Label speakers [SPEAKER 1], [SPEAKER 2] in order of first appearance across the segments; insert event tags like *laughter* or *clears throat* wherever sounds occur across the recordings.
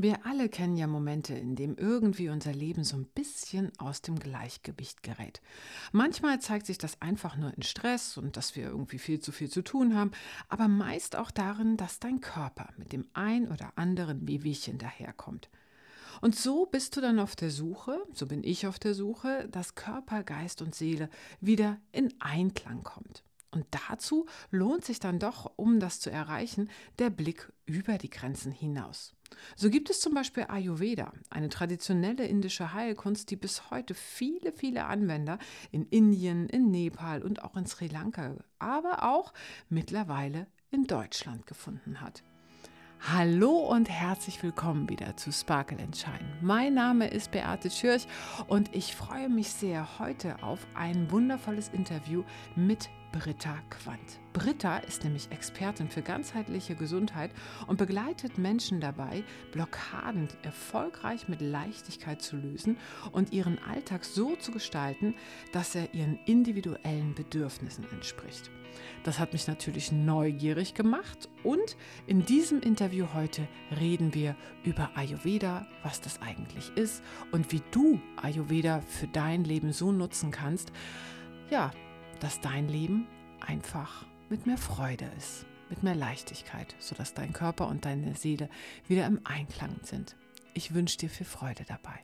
[SPEAKER 1] Wir alle kennen ja Momente, in denen irgendwie unser Leben so ein bisschen aus dem Gleichgewicht gerät. Manchmal zeigt sich das einfach nur in Stress und dass wir irgendwie viel zu viel zu tun haben, aber meist auch darin, dass dein Körper mit dem ein oder anderen Wehwehchen daherkommt. Und so bist du dann auf der Suche, so bin ich auf der Suche, dass Körper, Geist und Seele wieder in Einklang kommt. Und dazu lohnt sich dann doch, um das zu erreichen, der Blick über die Grenzen hinaus. So gibt es zum Beispiel Ayurveda, eine traditionelle indische Heilkunst, die bis heute viele, viele Anwender in Indien, in Nepal und auch in Sri Lanka, aber auch mittlerweile in Deutschland gefunden hat. Hallo und herzlich willkommen wieder zu Sparkle Shine. Mein Name ist Beate Schürch und ich freue mich sehr heute auf ein wundervolles Interview mit Britta Quandt. Britta ist nämlich Expertin für ganzheitliche Gesundheit und begleitet Menschen dabei, Blockaden erfolgreich mit Leichtigkeit zu lösen und ihren Alltag so zu gestalten, dass er ihren individuellen Bedürfnissen entspricht. Das hat mich natürlich neugierig gemacht und in diesem Interview heute reden wir über Ayurveda, was das eigentlich ist und wie du Ayurveda für dein Leben so nutzen kannst, ja, dass dein Leben einfach mit mehr Freude ist, mit mehr Leichtigkeit, sodass dein Körper und deine Seele wieder im Einklang sind. Ich wünsche dir viel Freude dabei.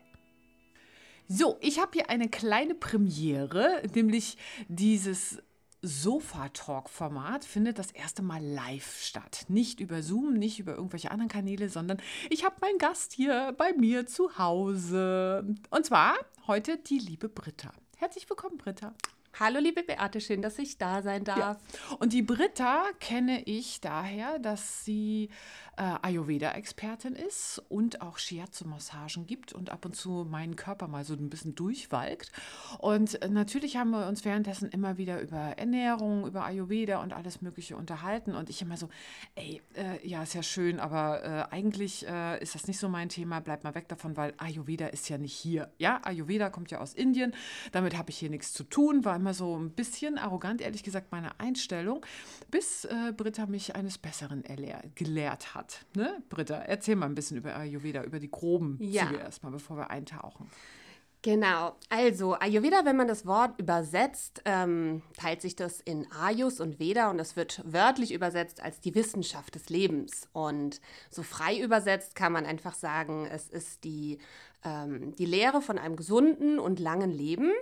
[SPEAKER 1] So, ich habe hier eine kleine Premiere, nämlich dieses Sofa-Talk-Format findet das erste Mal live statt. Nicht über Zoom, nicht über irgendwelche anderen Kanäle, sondern ich habe meinen Gast hier bei mir zu Hause. Und zwar heute die liebe Britta. Herzlich willkommen, Britta.
[SPEAKER 2] Hallo liebe Beate, schön, dass ich da sein darf. Ja.
[SPEAKER 1] Und die Britta kenne ich daher, dass sie äh, Ayurveda-Expertin ist und auch Shiatsu-Massagen gibt und ab und zu meinen Körper mal so ein bisschen durchwalkt. Und äh, natürlich haben wir uns währenddessen immer wieder über Ernährung, über Ayurveda und alles Mögliche unterhalten. Und ich immer so, ey, äh, ja, ist ja schön, aber äh, eigentlich äh, ist das nicht so mein Thema, bleib mal weg davon, weil Ayurveda ist ja nicht hier. Ja, Ayurveda kommt ja aus Indien, damit habe ich hier nichts zu tun, war immer so ein bisschen arrogant, ehrlich gesagt, meine Einstellung, bis äh, Britta mich eines Besseren gelehrt hat. Ne? Britta, erzähl mal ein bisschen über Ayurveda, über die groben ja. Züge erstmal, bevor wir eintauchen.
[SPEAKER 2] Genau, also Ayurveda, wenn man das Wort übersetzt, ähm, teilt sich das in Ayus und Veda und das wird wörtlich übersetzt als die Wissenschaft des Lebens. Und so frei übersetzt kann man einfach sagen, es ist die, ähm, die Lehre von einem gesunden und langen Leben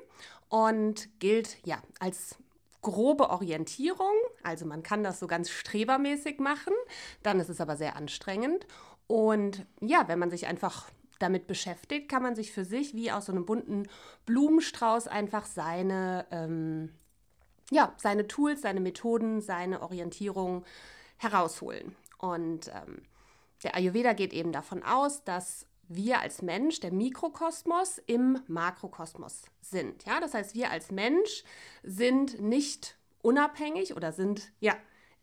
[SPEAKER 2] und gilt ja als grobe Orientierung. Also man kann das so ganz strebermäßig machen, dann ist es aber sehr anstrengend. Und ja, wenn man sich einfach damit beschäftigt, kann man sich für sich wie aus so einem bunten Blumenstrauß einfach seine, ähm, ja, seine Tools, seine Methoden, seine Orientierung herausholen. Und ähm, der Ayurveda geht eben davon aus, dass wir als Mensch, der Mikrokosmos, im Makrokosmos sind. Ja, das heißt, wir als Mensch sind nicht unabhängig oder sind ja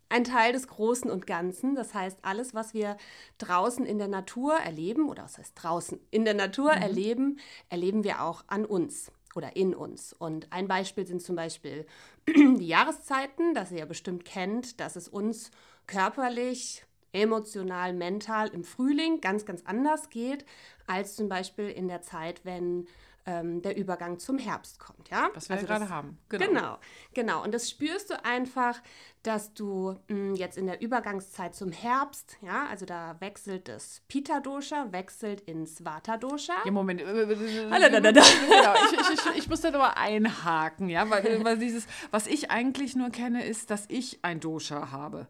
[SPEAKER 2] ein Teil des Großen und Ganzen. Das heißt, alles, was wir draußen in der Natur erleben, oder was heißt draußen in der Natur mhm. erleben, erleben wir auch an uns oder in uns. Und ein Beispiel sind zum Beispiel *clears throat* die Jahreszeiten, das ihr ja bestimmt kennt, dass es uns körperlich emotional, mental im Frühling ganz, ganz anders geht, als zum Beispiel in der Zeit, wenn ähm, der Übergang zum Herbst kommt. Ja?
[SPEAKER 1] Was wir also gerade haben.
[SPEAKER 2] Genau. genau. genau. Und das spürst du einfach, dass du mh, hm, jetzt in der Übergangszeit zum Herbst, ja, also da wechselt das Pita-Dosha, wechselt ins Vata-Dosha.
[SPEAKER 1] Ja, Moment. genau, ich, ich, ich, ich muss da nur einhaken, ja, weil, weil dieses, was ich eigentlich nur kenne, ist, dass ich ein Dosha habe.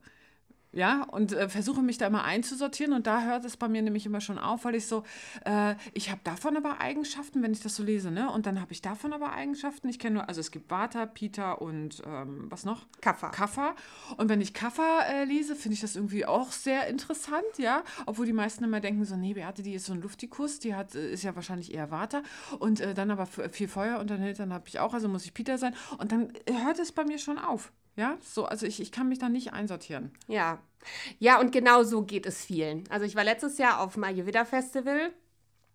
[SPEAKER 1] Ja, und äh, versuche mich da immer einzusortieren und da hört es bei mir nämlich immer schon auf, weil ich so, äh, ich habe davon aber Eigenschaften, wenn ich das so lese, ne? Und dann habe ich davon aber Eigenschaften. Ich kenne nur, also es gibt Vata, Pita und ähm, was noch?
[SPEAKER 2] Kaffa.
[SPEAKER 1] Kaffa. Und wenn ich Kaffa äh, lese, finde ich das irgendwie auch sehr interessant, ja. Obwohl die meisten immer denken so, nee, Beate, die ist so ein Luftikus, die hat, äh, ist ja wahrscheinlich eher Vata. Und äh, dann aber viel Feuer und dann, dann habe ich auch, also muss ich Pita sein. Und dann hört es bei mir schon auf. Ja, so, also ich, ich kann mich da nicht einsortieren.
[SPEAKER 2] Ja. Ja, und genau so geht es vielen. Also ich war letztes Jahr auf dem Ayurveda Festival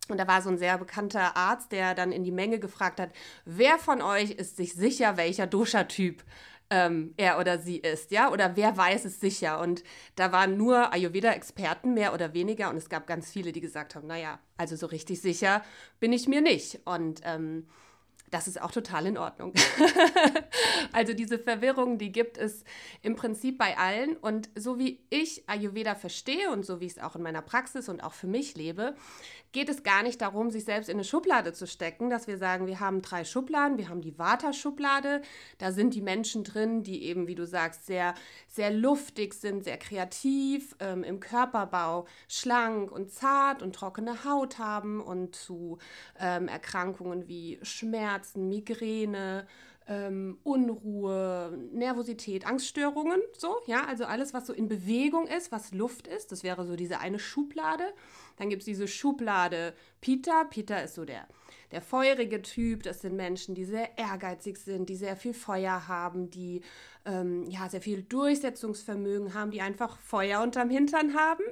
[SPEAKER 2] und da war so ein sehr bekannter Arzt, der dann in die Menge gefragt hat, wer von euch ist sich sicher, welcher Dosha-Typ ähm, er oder sie ist, ja, oder wer weiß es sicher. Und da waren nur Ayurveda-Experten mehr oder weniger und es gab ganz viele, die gesagt haben, naja, also so richtig sicher bin ich mir nicht. Und ähm, das ist auch total in Ordnung. *laughs* also diese Verwirrung, die gibt es im Prinzip bei allen. Und so wie ich Ayurveda verstehe und so wie ich es auch in meiner Praxis und auch für mich lebe, geht es gar nicht darum, sich selbst in eine Schublade zu stecken, dass wir sagen, wir haben drei Schubladen, wir haben die Vata-Schublade, da sind die Menschen drin, die eben, wie du sagst, sehr, sehr luftig sind, sehr kreativ, ähm, im Körperbau schlank und zart und trockene Haut haben und zu ähm, Erkrankungen wie Schmerzen, Migräne, ähm, Unruhe, Nervosität, Angststörungen, so, ja, also alles, was so in Bewegung ist, was Luft ist, das wäre so diese eine Schublade. Dann gibt es diese Schublade Peter. Peter ist so der, der feurige Typ. Das sind Menschen, die sehr ehrgeizig sind, die sehr viel Feuer haben, die ähm, ja, sehr viel Durchsetzungsvermögen haben, die einfach Feuer unterm Hintern haben,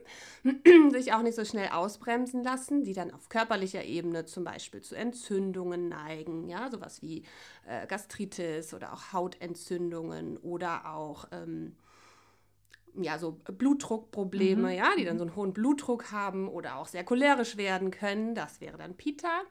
[SPEAKER 2] *clears throat* sich auch nicht so schnell ausbremsen lassen, die dann auf körperlicher Ebene zum Beispiel zu Entzündungen neigen, ja, sowas wie äh, Gastritis oder auch Hautentzündungen oder auch ähm, ja, so Blutdruckprobleme, mhm. ja, die dann so einen hohen Blutdruck haben oder auch sehr cholerisch werden können. Das wäre dann Pita.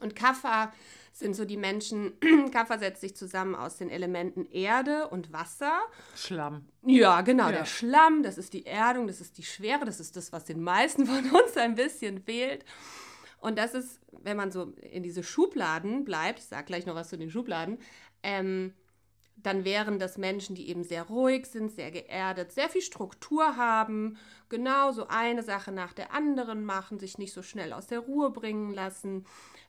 [SPEAKER 2] Und Kapha sind so die Menschen, *clears throat* Kapha setzt sich zusammen aus den Elementen Erde und Wasser.
[SPEAKER 1] Schlamm.
[SPEAKER 2] Ja, genau, ja. der Schlamm, das ist die Erdung, das ist die Schwere, das ist das, was den meisten *laughs* von uns ein bisschen fehlt. Und das ist, wenn man so in diese Schubladen bleibt, ich sage gleich noch was zu den Schubladen, ähm, dann wären das Menschen, die eben sehr ruhig sind, sehr geerdet, sehr viel Struktur haben, genau so eine Sache nach der anderen machen, sich nicht so schnell aus der Ruhe bringen lassen.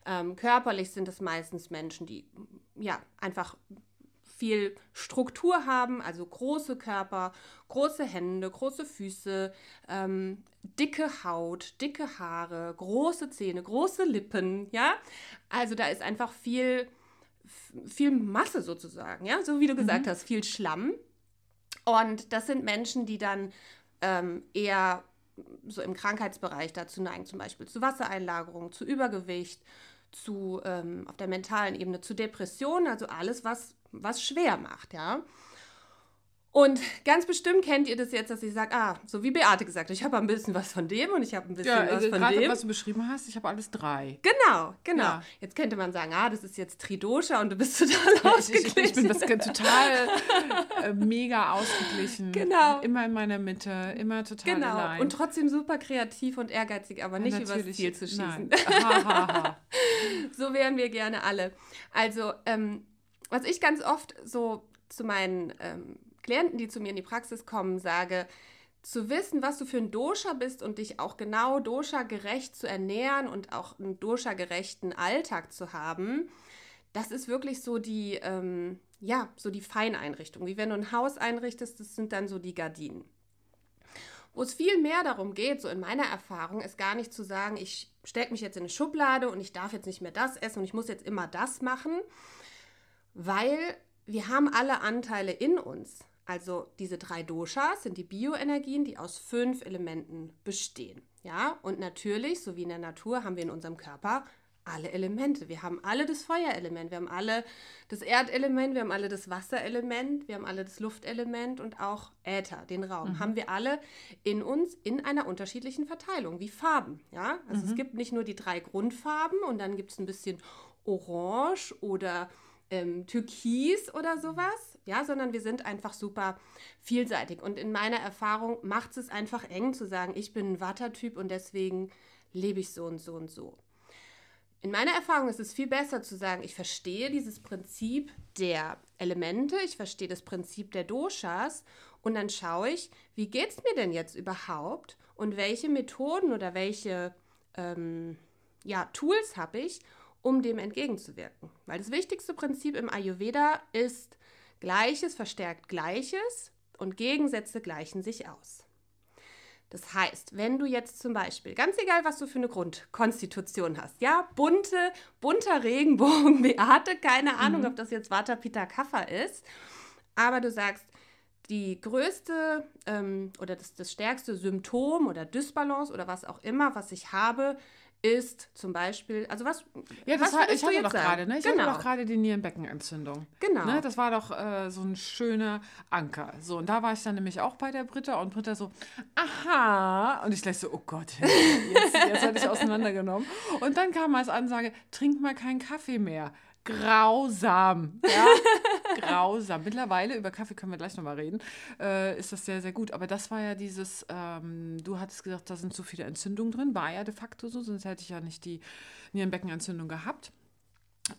[SPEAKER 2] Ähm, körperlich sind es meistens Menschen, die ja einfach viel Struktur haben, also große Körper, große Hände, große Füße, ähm, dicke Haut, dicke Haare, große Zähne, große Lippen, ja. Also da ist einfach viel viel Masse sozusagen, ja, so wie du gesagt mhm. hast, viel Schlamm. Und das sind Menschen, die dann ähm, eher so im Krankheitsbereich dazu neigen, zum Beispiel zu Wassereinlagerung, zu Übergewicht, zu ähm, auf der mentalen Ebene zu Depressionen, also alles, was, was schwer macht, ja. Und ganz bestimmt kennt ihr das jetzt, dass ich sage, ah, so wie Beate gesagt hat, ich habe ein bisschen was von dem und ich habe ein bisschen ja, was von grade, dem.
[SPEAKER 1] was du beschrieben hast, ich habe alles drei.
[SPEAKER 2] Genau, genau. Ja. Jetzt könnte man sagen, ah, das ist jetzt Tridosha und du bist total ausgeglichen.
[SPEAKER 1] Ich, ich, bin das *laughs* total äh, mega ausgeglichen. Genau. Immer in meiner Mitte, immer total Genau. Allein.
[SPEAKER 2] Und trotzdem super kreativ und ehrgeizig, aber nicht ja, übers Ziel zu schießen.
[SPEAKER 1] Ha, ha, ha. *laughs*
[SPEAKER 2] so wären wir gerne alle. Also, ähm, was ich ganz oft so zu meinen ähm, Klienten, die zu mir in die Praxis kommen, sage, zu wissen, was du für ein Dosha bist und dich auch genau Dosha-gerecht zu ernähren und auch einen Dosha-gerechten Alltag zu haben, das ist wirklich so die, ähm, ja, so die Feineinrichtung. Wie wenn du ein Haus einrichtest, das sind dann so die Gardinen. Wo es viel mehr darum geht, so in meiner Erfahrung, ist gar nicht zu sagen, ich stecke mich jetzt in eine Schublade und ich darf jetzt nicht mehr das essen und ich muss jetzt immer das machen, weil wir haben alle Anteile in uns. Also diese drei Doshas sind die Bioenergien, die aus fünf Elementen bestehen. Ja, und natürlich, so wie in der Natur, haben wir in unserem Körper alle Elemente. Wir haben alle das Feuerelement, wir haben alle das Erdelement, wir haben alle das Wasserelement, wir haben alle das Luftelement und auch Äther, den Raum. Mhm. Haben wir alle in uns in einer unterschiedlichen Verteilung, wie Farben. Ja, also mhm. es gibt nicht nur die drei Grundfarben und dann gibt es ein bisschen Orange oder ähm, Türkis oder sowas, ja, sondern wir sind einfach super vielseitig. Und in meiner Erfahrung macht es einfach eng zu sagen, ich bin ein Wattertyp und deswegen lebe ich so und so und so. In meiner Erfahrung ist es viel besser zu sagen, ich verstehe dieses Prinzip der Elemente, ich verstehe das Prinzip der Doshas und dann schaue ich, wie geht es mir denn jetzt überhaupt und welche Methoden oder welche ähm, ja, Tools habe ich, um dem entgegenzuwirken. Weil das wichtigste Prinzip im Ayurveda ist, Gleiches verstärkt Gleiches und Gegensätze gleichen sich aus. Das heißt, wenn du jetzt zum Beispiel, ganz egal, was du für eine Grundkonstitution hast, ja, bunte, bunter Regenbogen, *laughs* Beate, keine Ahnung, mhm. ob das jetzt Vata Pitta Kapha ist, aber du sagst, die größte ähm, oder das, das stärkste Symptom oder Dysbalance oder was auch immer, was ich habe, ist zum Beispiel, also was.
[SPEAKER 1] Ja, das
[SPEAKER 2] was
[SPEAKER 1] war, ich hatte doch gerade, ne? Ich
[SPEAKER 2] genau.
[SPEAKER 1] hatte doch gerade die Nierenbeckenentzündung.
[SPEAKER 2] Genau.
[SPEAKER 1] Ne? Das war doch äh, so ein schöner Anker. So, und da war ich dann nämlich auch bei der Britta und Britta so, aha. Und ich gleich so, oh Gott, *laughs* jetzt, jetzt hatte ich auseinandergenommen. Und dann kam als Ansage, trink mal keinen Kaffee mehr. Grausam. Ja? *laughs* Grausam. Mittlerweile, über Kaffee können wir gleich nochmal reden, äh, ist das sehr, sehr gut. Aber das war ja dieses, ähm, du hattest gesagt, da sind zu viele Entzündungen drin. War ja de facto so, sonst hätte ich ja nicht die Nierenbeckenentzündung gehabt.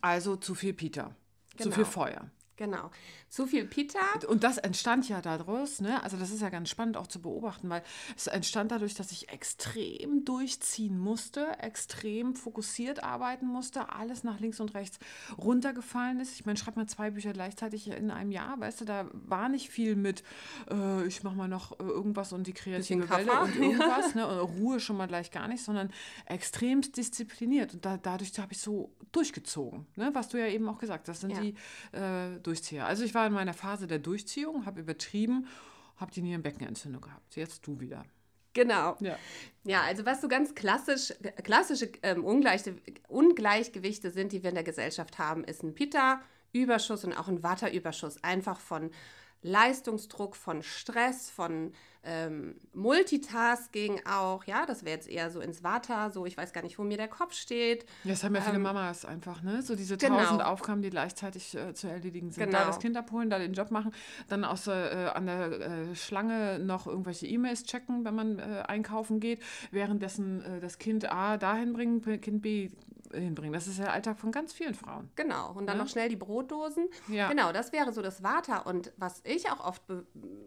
[SPEAKER 1] Also zu viel Pita. Zu
[SPEAKER 2] Genau.
[SPEAKER 1] viel Feuer.
[SPEAKER 2] Genau. Zu viel Pita.
[SPEAKER 1] Und das entstand ja daraus, ne? Also das ist ja ganz spannend auch zu beobachten, weil es entstand dadurch, dass ich extrem durchziehen musste, extrem fokussiert arbeiten musste, alles nach links und rechts runtergefallen ist. Ich meine, schreib mal zwei Bücher gleichzeitig in einem Jahr, weißt du, da war nicht viel mit, äh, ich mache mal noch äh, irgendwas und die kreative Welle und irgendwas, ne? Und Ruhe schon mal gleich gar nicht, sondern extremst diszipliniert. Und da, dadurch habe ich so durchgezogen, ne? Was du ja eben auch gesagt hast, das sind
[SPEAKER 2] Ja.
[SPEAKER 1] die äh, Durchzieher. Also ich war in meiner Phase der Durchziehung, habe übertrieben, habe die Nierenbeckenentzündung gehabt. Jetzt du wieder.
[SPEAKER 2] Genau.
[SPEAKER 1] Ja.
[SPEAKER 2] Ja, also was so ganz klassisch, klassische ähm, Ungleichgewichte sind, die wir in der Gesellschaft haben, ist ein Pita-Überschuss und auch ein Vata-Überschuss. Einfach von Leistungsdruck, von Stress, von ähm, Multitasking auch. Ja, das wäre jetzt eher so ins Vata, so ich weiß gar nicht, wo mir der Kopf steht.
[SPEAKER 1] Ja, das haben ja viele Mamas einfach, ne? So diese
[SPEAKER 2] genau.
[SPEAKER 1] tausend Aufgaben, die gleichzeitig äh, zu erledigen sind.
[SPEAKER 2] Genau.
[SPEAKER 1] Da das Kind abholen, da den Job machen, dann aus, äh, an der äh, Schlange noch irgendwelche E-Mails checken, wenn man äh, einkaufen geht, währenddessen äh, das Kind A dahin bringen, Kind B hinbringen. Das ist der Alltag von ganz vielen Frauen.
[SPEAKER 2] Genau, und dann
[SPEAKER 1] Ne?
[SPEAKER 2] noch schnell die Brotdosen.
[SPEAKER 1] Ja.
[SPEAKER 2] Genau, das wäre so das Vata. Und was ich auch oft be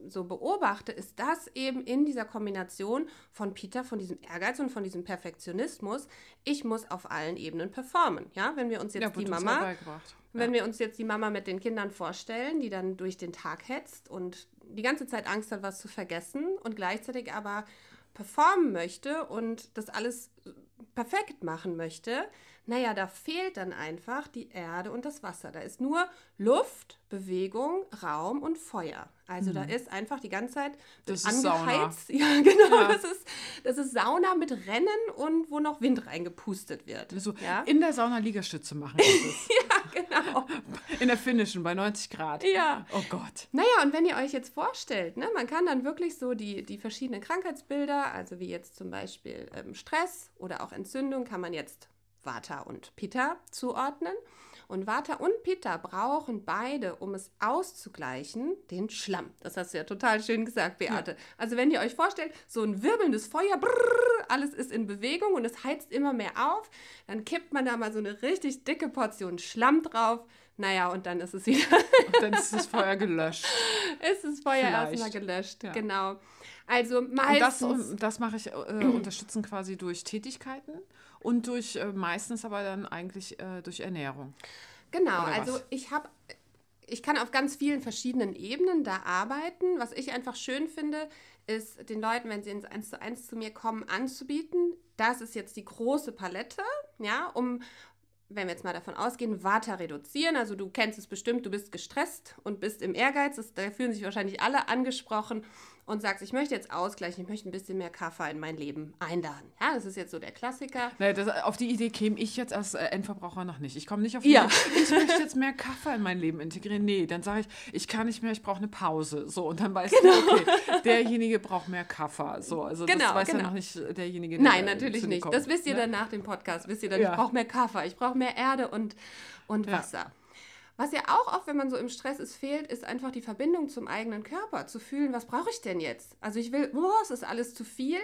[SPEAKER 2] so beobachte, ist, dass eben in dieser Kombination von Peter, von diesem Ehrgeiz und von diesem Perfektionismus, ich muss auf allen Ebenen performen. Ja, wenn wir uns jetzt
[SPEAKER 1] Ja,
[SPEAKER 2] die Mama, wenn wir uns jetzt die Mama mit den Kindern vorstellen, die dann durch den Tag hetzt und die ganze Zeit Angst hat, was zu vergessen und gleichzeitig aber performen möchte und das alles perfekt machen möchte, naja, da fehlt dann einfach die Erde und das Wasser. Da ist nur Luft, Bewegung, Raum und Feuer. Also da ist einfach die ganze Zeit
[SPEAKER 1] Mhm. Das
[SPEAKER 2] angeheizt. *laughs* Ja, genau.
[SPEAKER 1] Ja.
[SPEAKER 2] Das, ist, das ist Sauna mit Rennen und wo noch Wind reingepustet wird.
[SPEAKER 1] So
[SPEAKER 2] ja?
[SPEAKER 1] in der Sauna Liegestütze machen. ist es. *laughs*
[SPEAKER 2] genau. *laughs*
[SPEAKER 1] in der finnischen bei 90 Grad.
[SPEAKER 2] Ja.
[SPEAKER 1] Oh Gott.
[SPEAKER 2] Naja, und wenn ihr euch jetzt vorstellt, ne, man kann dann wirklich so die, die verschiedenen Krankheitsbilder, also wie jetzt zum Beispiel ähm, Stress oder auch Entzündung, kann man jetzt Vata und Pitta zuordnen. Und Vata und Pitta brauchen beide, um es auszugleichen, den Schlamm. Das hast du ja total schön gesagt, Beate. Also wenn ihr euch vorstellt, so ein wirbelndes Feuer, brrr, alles ist in Bewegung und es heizt immer mehr auf, dann kippt man da mal so eine richtig dicke Portion Schlamm drauf. Naja, und dann ist es wieder
[SPEAKER 1] Und dann ist das *laughs* Feuer gelöscht.
[SPEAKER 2] ist das Feuer erstmal gelöscht.
[SPEAKER 1] Ja.
[SPEAKER 2] Genau. Also
[SPEAKER 1] Und das,
[SPEAKER 2] meistens.
[SPEAKER 1] das mache ich äh, *clears throat* unterstützen quasi durch Tätigkeiten und durch äh, meistens aber dann eigentlich äh, durch Ernährung.
[SPEAKER 2] genau,
[SPEAKER 1] oder
[SPEAKER 2] also
[SPEAKER 1] was?
[SPEAKER 2] ich habe. Ich kann auf ganz vielen verschiedenen Ebenen da arbeiten. Was ich einfach schön finde, ist den Leuten, wenn sie ins 1 zu 1 zu mir kommen, anzubieten. Das ist jetzt die große Palette, ja, um, wenn wir jetzt mal davon ausgehen, Vata reduzieren. Also du kennst es bestimmt, du bist gestresst und bist im Ehrgeiz. Das, da fühlen sich wahrscheinlich alle angesprochen und sagst, ich möchte jetzt ausgleichen, ich möchte ein bisschen mehr Kaffee in mein Leben einladen. Ja, das ist jetzt so der Klassiker.
[SPEAKER 1] Naja, das, auf die Idee käme ich jetzt als äh, Endverbraucher noch nicht. Ich komme nicht auf die
[SPEAKER 2] Ja.
[SPEAKER 1] Idee, ich möchte jetzt mehr Kaffee in mein Leben integrieren. Nee, dann sage ich, ich kann nicht mehr, ich brauche eine Pause. So, und dann weißt du, okay, derjenige braucht mehr Kaffee. So, also
[SPEAKER 2] Genau,
[SPEAKER 1] das weiß ja
[SPEAKER 2] genau.
[SPEAKER 1] noch nicht äh, derjenige, der
[SPEAKER 2] Nein,
[SPEAKER 1] äh,
[SPEAKER 2] natürlich nicht.
[SPEAKER 1] kommt,
[SPEAKER 2] Das wisst ihr
[SPEAKER 1] ne?
[SPEAKER 2] dann nach dem Podcast. Wisst ihr dann,
[SPEAKER 1] Ja.
[SPEAKER 2] ich brauche mehr Kaffee, ich brauche mehr Erde und, und
[SPEAKER 1] Ja.
[SPEAKER 2] Was ja auch oft, wenn man so im Stress ist, fehlt, ist einfach die Verbindung zum eigenen Körper. Zu fühlen, was brauche ich denn jetzt? Also ich will, oh, es ist alles zu viel,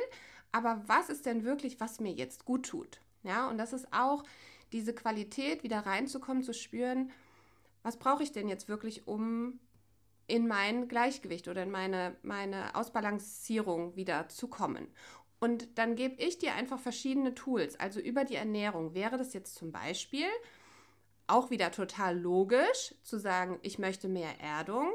[SPEAKER 2] aber was ist denn wirklich, was mir jetzt gut tut? Ja, und das ist auch diese Qualität, wieder reinzukommen, zu spüren, was brauche ich denn jetzt wirklich, um in mein Gleichgewicht oder in meine, meine Ausbalancierung wieder zu kommen. Und dann gebe ich dir einfach verschiedene Tools. Also über die Ernährung wäre das jetzt zum Beispiel auch wieder total logisch zu sagen, ich möchte mehr Erdung,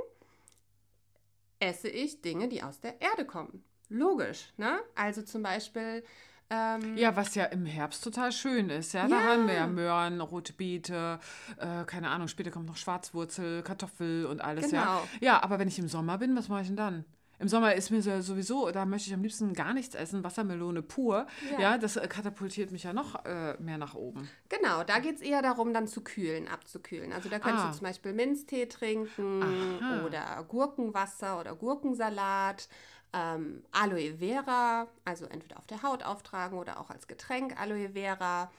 [SPEAKER 2] esse ich Dinge, die aus der Erde kommen. Logisch, ne? Also zum Beispiel ähm,
[SPEAKER 1] Ja, was ja im Herbst total schön ist. Ja, da
[SPEAKER 2] Ja.
[SPEAKER 1] haben wir ja Möhren, rote Beete, äh, keine Ahnung, später kommt noch Schwarzwurzel, Kartoffel und alles. Ja.
[SPEAKER 2] Genau.
[SPEAKER 1] ja, aber wenn ich im Sommer bin, was mache ich denn dann? Im Sommer ist mir sowieso, da möchte ich am liebsten gar nichts essen, Wassermelone pur. Ja, ja das äh, katapultiert mich ja noch äh, mehr nach oben.
[SPEAKER 2] Genau, da geht es eher darum, dann zu kühlen, abzukühlen. Also da könntest ah. du zum Beispiel Minztee trinken Aha. oder Gurkenwasser oder Gurkensalat. Ähm, Aloe Vera, also entweder auf der Haut auftragen oder auch als Getränk Aloe Vera.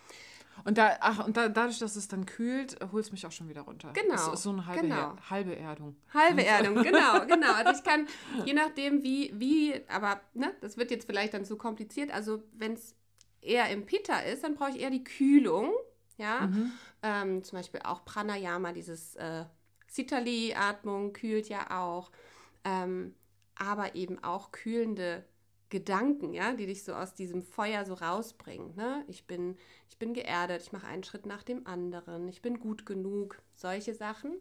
[SPEAKER 1] Und, da, ach, und da, dadurch, dass es dann kühlt, holt es mich auch schon wieder runter. Genau. Das ist so eine halbe, genau. Her halbe Erdung.
[SPEAKER 2] Halbe Erdung, genau, *laughs* genau. Also ich kann, je nachdem wie, wie, aber ne, das wird jetzt vielleicht dann zu kompliziert. Also wenn es eher im Pitta ist, dann brauche ich eher die Kühlung. Ja, mhm. ähm, zum Beispiel auch Pranayama, dieses äh, Sitali-Atmung kühlt ja auch. Ähm, aber eben auch kühlende Gedanken, ja, die dich so aus diesem Feuer so rausbringen. Ne? Ich, bin, ich bin geerdet, ich mache einen Schritt nach dem anderen, ich bin gut genug, solche Sachen.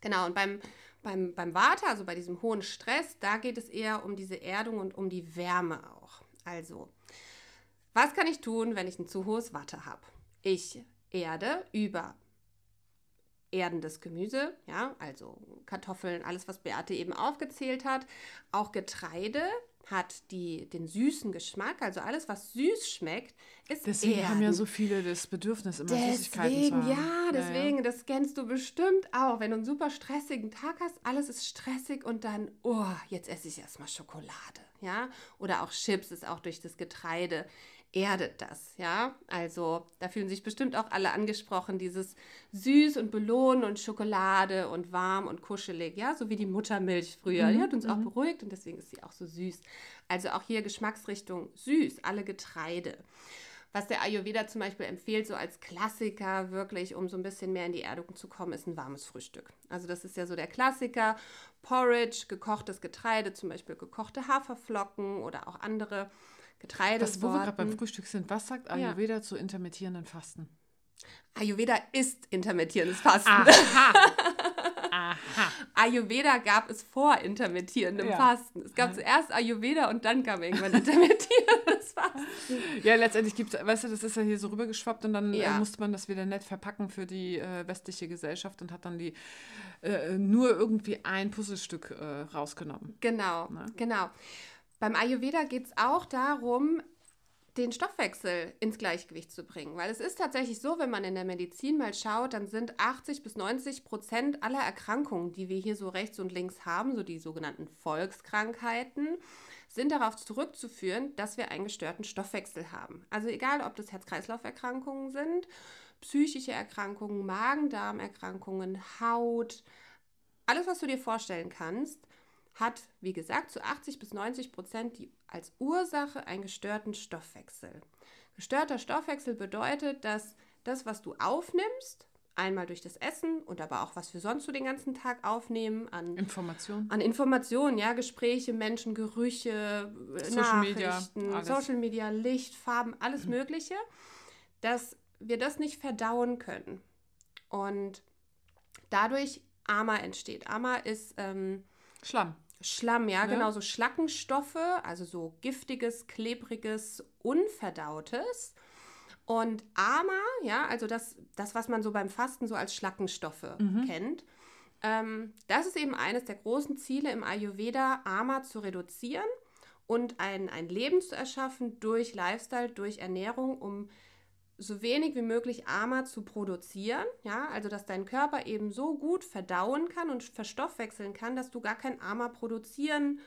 [SPEAKER 2] Genau, und beim, beim, beim Vata, also bei diesem hohen Stress, da geht es eher um diese Erdung und um die Wärme auch. Also, was kann ich tun, wenn ich ein zu hohes Watte habe? Ich erde über erdendes Gemüse, ja, also Kartoffeln, alles, was Beate eben aufgezählt hat. Auch Getreide hat die, den süßen Geschmack, also alles, was süß schmeckt, ist
[SPEAKER 1] Deswegen erden. haben ja so viele das Bedürfnis, immer deswegen, Süßigkeiten zu haben.
[SPEAKER 2] Ja, deswegen, ja, ja. das kennst du bestimmt auch. Wenn du einen super stressigen Tag hast, alles ist stressig und dann, oh, jetzt esse ich erstmal Schokolade, ja. Oder auch Chips ist auch durch das Getreide erdet das, ja. Also da fühlen sich bestimmt auch alle angesprochen, dieses süß und belohnen und Schokolade und warm und kuschelig, ja, so wie die Muttermilch früher. Mhm. Die hat uns auch mhm. beruhigt und deswegen ist sie auch so süß. Also auch hier Geschmacksrichtung süß, alle Getreide. Was der Ayurveda zum Beispiel empfiehlt, so als Klassiker wirklich, um so ein bisschen mehr in die Erdung zu kommen, ist ein warmes Frühstück. Also das ist ja so der Klassiker. Porridge, gekochtes Getreide, zum Beispiel gekochte Haferflocken oder auch andere Getreide.
[SPEAKER 1] Was, wo wir gerade beim Frühstück sind, was sagt Ayurveda ja. zu intermittierenden Fasten?
[SPEAKER 2] Ayurveda ist intermittierendes Fasten. Aha. *laughs* Aha. Ayurveda gab es vor intermittierendem ja. Fasten. Es gab zuerst Ayurveda und dann kam irgendwann intermittierendes *laughs* Fasten.
[SPEAKER 1] Ja, letztendlich gibt es, weißt du, das ist ja hier so rübergeschwappt und dann äh, ja. musste man das wieder nett verpacken für die äh, westliche Gesellschaft und hat dann die äh, nur irgendwie ein Puzzlestück äh, rausgenommen.
[SPEAKER 2] Genau, Na? Ne? genau. Beim Ayurveda geht es auch darum, den Stoffwechsel ins Gleichgewicht zu bringen. Weil es ist tatsächlich so, wenn man in der Medizin mal schaut, dann sind 80 bis 90 Prozent aller Erkrankungen, die wir hier so rechts und links haben, so die sogenannten Volkskrankheiten, sind darauf zurückzuführen, dass wir einen gestörten Stoffwechsel haben. Also egal, ob das Herz-Kreislauf-Erkrankungen sind, psychische Erkrankungen, Magen-Darm-Erkrankungen, Haut, alles, was du dir vorstellen kannst, hat, wie gesagt, zu 80 bis 90 Prozent die, als Ursache einen gestörten Stoffwechsel. Gestörter Stoffwechsel bedeutet, dass das, was du aufnimmst, einmal durch das Essen und aber auch was wir sonst so den ganzen Tag aufnehmen an
[SPEAKER 1] Informationen,
[SPEAKER 2] an Informationen, ja, Gespräche, Menschen, Gerüche, Social Nachrichten, Media, Social Media, Licht, Farben, alles mhm. Mögliche, dass wir das nicht verdauen können und dadurch Ama entsteht. Ama ist ähm,
[SPEAKER 1] Schlamm.
[SPEAKER 2] Schlamm, ja, ja, genau, so Schlackenstoffe, also so giftiges, klebriges, unverdautes. Und Ama, ja, also das, das, was man so beim Fasten so als Schlackenstoffe mhm. kennt, ähm, das ist eben eines der großen Ziele im Ayurveda, Ama zu reduzieren und ein, ein Leben zu erschaffen durch Lifestyle, durch Ernährung, um so wenig wie möglich Ama zu produzieren, ja, also dass dein Körper eben so gut verdauen kann und verstoffwechseln kann, dass du gar kein Ama produzieren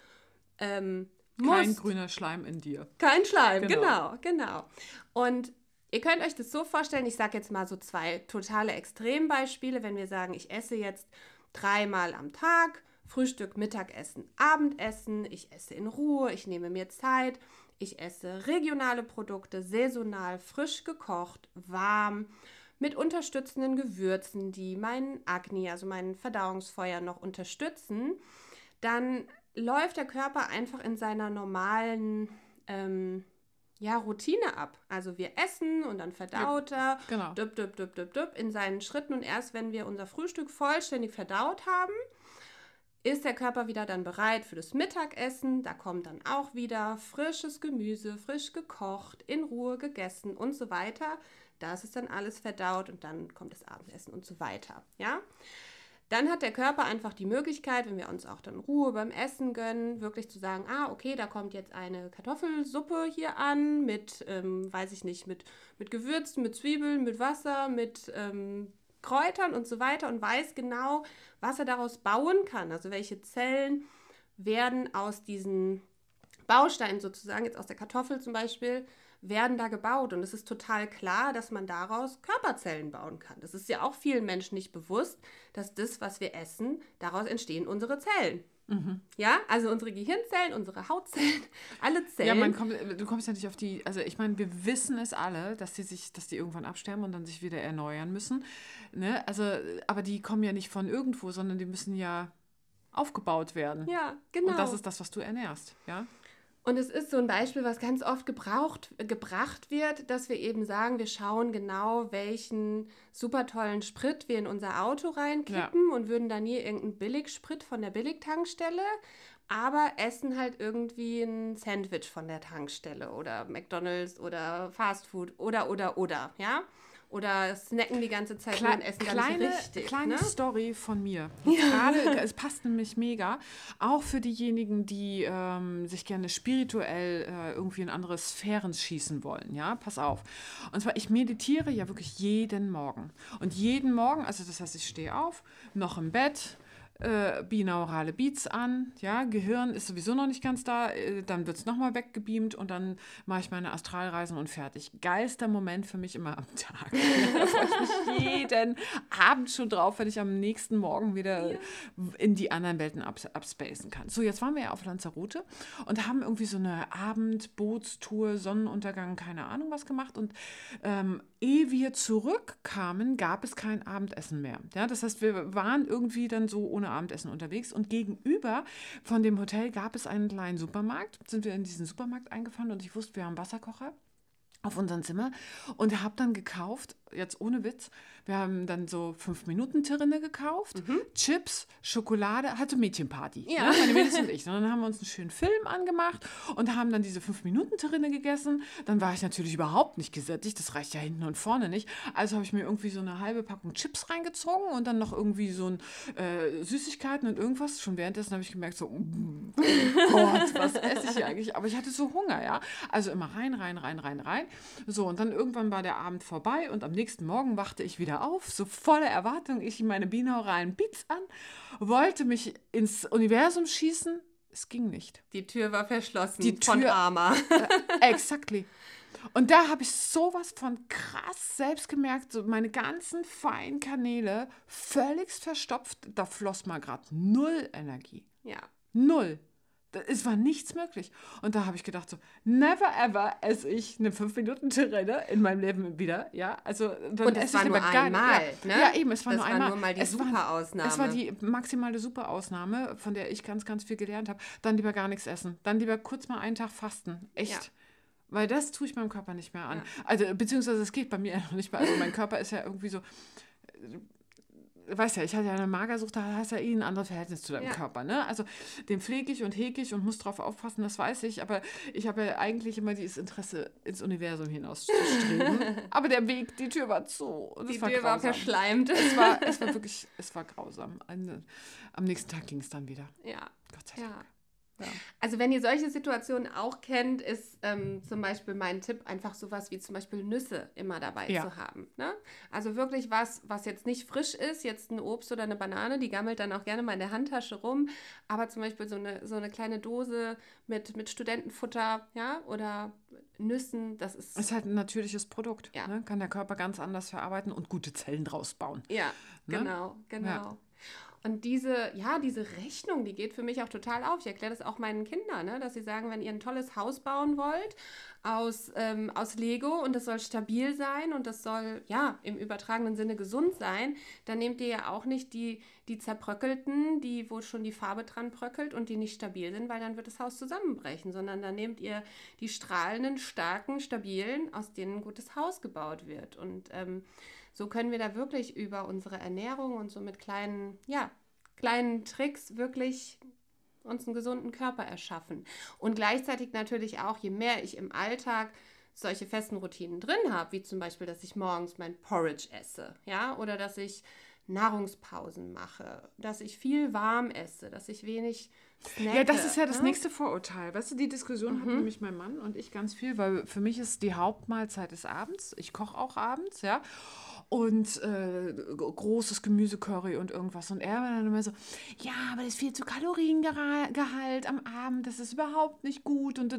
[SPEAKER 2] ähm, musst.
[SPEAKER 1] Kein grüner Schleim in dir.
[SPEAKER 2] Kein Schleim, genau, genau. genau. Und ihr könnt euch das so vorstellen, ich sage jetzt mal so zwei totale Extrembeispiele, wenn wir sagen, ich esse jetzt dreimal am Tag, Frühstück, Mittagessen, Abendessen, ich esse in Ruhe, ich nehme mir Zeit, ich esse regionale Produkte, saisonal, frisch gekocht, warm, mit unterstützenden Gewürzen, die meinen Agni, also meinen Verdauungsfeuer noch unterstützen, dann läuft der Körper einfach in seiner normalen ähm, ja, Routine ab. Also wir essen und dann verdaut er, genau. düpp, düpp, düpp, düpp, düpp, in seinen Schritten und erst wenn wir unser Frühstück vollständig verdaut haben, ist der Körper wieder dann bereit für das Mittagessen. Da kommt dann auch wieder frisches Gemüse, frisch gekocht, in Ruhe gegessen und so weiter. Das ist dann alles verdaut und dann kommt das Abendessen und so weiter. Ja? dann hat der Körper einfach die Möglichkeit, wenn wir uns auch dann Ruhe beim Essen gönnen, wirklich zu sagen, ah, okay, da kommt jetzt eine Kartoffelsuppe hier an mit, ähm, weiß ich nicht, mit, mit Gewürzen, mit Zwiebeln, mit Wasser, mit ähm, Kräutern und so weiter und weiß genau, was er daraus bauen kann. Also welche Zellen werden aus diesen Bausteinen sozusagen, jetzt aus der Kartoffel zum Beispiel, werden da gebaut. Und es ist total klar, dass man daraus Körperzellen bauen kann. Das ist ja auch vielen Menschen nicht bewusst, dass das, was wir essen, daraus entstehen unsere Zellen. Mhm. Ja, also unsere Gehirnzellen, unsere Hautzellen, *laughs* alle Zellen.
[SPEAKER 1] Ja, man kommt, du kommst ja nicht auf die, also ich meine, wir wissen es alle, dass die sich, dass die irgendwann absterben und dann sich wieder erneuern müssen. Ne? Also, aber die kommen ja nicht von irgendwo, sondern die müssen ja aufgebaut werden.
[SPEAKER 2] Ja, genau.
[SPEAKER 1] Und das ist das, was du ernährst, ja.
[SPEAKER 2] Und es ist so ein Beispiel, was ganz oft gebraucht, gebracht wird, dass wir eben sagen, wir schauen genau, welchen super tollen Sprit wir in unser Auto reinkippen ja. und würden da nie irgendeinen Billigsprit von der Billigtankstelle, aber essen halt irgendwie ein Sandwich von der Tankstelle oder McDonald's oder Fastfood oder oder oder, ja? Oder snacken die ganze Zeit
[SPEAKER 1] Kle und essen kleine, gar nicht richtig. Kleine ne? Story von mir. *laughs* Gerade, es passt nämlich mega. Auch für diejenigen, die ähm, sich gerne spirituell äh, irgendwie in andere Sphären schießen wollen. Ja, pass auf. Und zwar, ich meditiere ja wirklich jeden Morgen. Und jeden Morgen, also das heißt, ich stehe auf, noch im Bett, äh, binaurale Beats an. Ja, Gehirn ist sowieso noch nicht ganz da. Äh, dann wird es nochmal weggebeamt und dann mache ich meine Astralreisen und fertig. Geilster Moment für mich immer am Tag. *laughs* da freue ich mich jeden Abend schon drauf, wenn ich am nächsten Morgen wieder ja. in die anderen Welten abs abspacen kann. So, jetzt waren wir ja auf Lanzarote und haben irgendwie so eine Abendbootstour, Sonnenuntergang, keine Ahnung was gemacht. Und ähm, ehe wir zurückkamen, gab es kein Abendessen mehr. Ja, das heißt, wir waren irgendwie dann so ohne Abendessen unterwegs und gegenüber von dem Hotel gab es einen kleinen Supermarkt. Sind wir in diesen Supermarkt eingefahren und ich wusste, wir haben Wasserkocher auf unserem Zimmer und habe dann gekauft, jetzt ohne Witz, wir haben dann so fünf Minuten Terrine gekauft, mhm. Chips, Schokolade, hatte Mädchenparty. Ja. Ne? Meine Mädels und *laughs* ich. Und dann haben wir uns einen schönen Film angemacht und haben dann diese fünf Minuten Terrine gegessen. Dann war ich natürlich überhaupt nicht gesättigt. Das reicht ja hinten und vorne nicht. Also habe ich mir irgendwie so eine halbe Packung Chips reingezogen und dann noch irgendwie so ein äh, Süßigkeiten und irgendwas. Schon währenddessen habe ich gemerkt, so, oh Gott, was esse ich hier *laughs* eigentlich? Aber ich hatte so Hunger, ja. Also immer rein, rein, rein, rein, rein. So, und dann irgendwann war der Abend vorbei und am nächsten Morgen wachte ich wieder auf, so voller Erwartung. Ich meine binauralen Beats an, wollte mich ins Universum schießen. Es ging nicht.
[SPEAKER 2] Die Tür war verschlossen
[SPEAKER 1] Die Tür, von
[SPEAKER 2] Arma.
[SPEAKER 1] Äh, *laughs* exactly. Und da habe ich sowas von krass selbst gemerkt, so meine ganzen feinen Kanäle völlig verstopft. Da floss mal gerade null Energie.
[SPEAKER 2] Ja.
[SPEAKER 1] Null. Es war nichts möglich. Und da habe ich gedacht, so, never ever esse ich eine 5-Minuten-Terrine in meinem Leben wieder. Ja, also
[SPEAKER 2] dann Und es war nur einmal,
[SPEAKER 1] ja. Ne? ja, eben, es war
[SPEAKER 2] das
[SPEAKER 1] nur einmal.
[SPEAKER 2] nur mal die Superausnahme.
[SPEAKER 1] Es war die maximale Superausnahme, von der ich ganz, ganz viel gelernt habe. Dann lieber gar nichts essen. Dann lieber kurz mal einen Tag fasten. Echt. Ja. Weil das tue ich meinem Körper nicht mehr an. Ja. Also, beziehungsweise es geht bei mir *laughs* noch nicht mehr. Also mein Körper ist ja irgendwie so weißt ja, ich hatte ja eine Magersucht, da hast ja eh ein anderes Verhältnis zu deinem ja. Körper. Ne? Also den pflege ich und hege ich und muss drauf aufpassen, das weiß ich. Aber ich habe ja eigentlich immer dieses Interesse, ins Universum hinaus zu streben. *laughs* aber der Weg, die Tür war zu.
[SPEAKER 2] die war Tür grausam. war verschleimt.
[SPEAKER 1] Es war, es war *laughs* wirklich, es war grausam. Am nächsten Tag ging es dann wieder.
[SPEAKER 2] Ja. Gott sei Dank. Ja. Ja. Also wenn ihr solche Situationen auch kennt, ist ähm, zum Beispiel mein Tipp, einfach sowas wie zum Beispiel Nüsse immer dabei ja. zu haben. Ne? Also wirklich was, was jetzt nicht frisch ist, jetzt ein Obst oder eine Banane, die gammelt dann auch gerne mal in der Handtasche rum, aber zum Beispiel so eine, so eine kleine Dose mit, mit Studentenfutter, ja, oder Nüssen, das ist...
[SPEAKER 1] Ist halt ein natürliches Produkt, ja. ne? kann der Körper ganz anders verarbeiten und gute Zellen draus bauen.
[SPEAKER 2] Ja, ne? genau, genau. Und diese, ja, diese Rechnung, die geht für mich auch total auf. Ich erkläre das auch meinen Kindern, ne? dass sie sagen, wenn ihr ein tolles Haus bauen wollt aus, ähm, aus Lego und das soll stabil sein und das soll, ja, im übertragenen Sinne gesund sein, dann nehmt ihr ja auch nicht die, die zerbröckelten, die, wo schon die Farbe dran bröckelt und die nicht stabil sind, weil dann wird das Haus zusammenbrechen, sondern dann nehmt ihr die strahlenden, starken, stabilen, aus denen ein gutes Haus gebaut wird. Und ähm, so können wir da wirklich über unsere Ernährung und so mit kleinen, ja, kleinen Tricks wirklich uns einen gesunden Körper erschaffen. Und gleichzeitig natürlich auch, je mehr ich im Alltag solche festen Routinen drin habe, wie zum Beispiel, dass ich morgens mein Porridge esse, ja, oder dass ich Nahrungspausen mache, dass ich viel warm esse, dass ich wenig snacke.
[SPEAKER 1] Ja, das ist ja das
[SPEAKER 2] ne?
[SPEAKER 1] nächste Vorurteil. Weißt du, die Diskussion hatten nämlich mein Mann und ich ganz viel, weil für mich ist die Hauptmahlzeit des Abends. Ich koche auch abends, ja. Und äh, großes Gemüsecurry und irgendwas. Und er war dann immer so, ja, aber das ist viel zu Kaloriengehalt am Abend, das ist überhaupt nicht gut. Und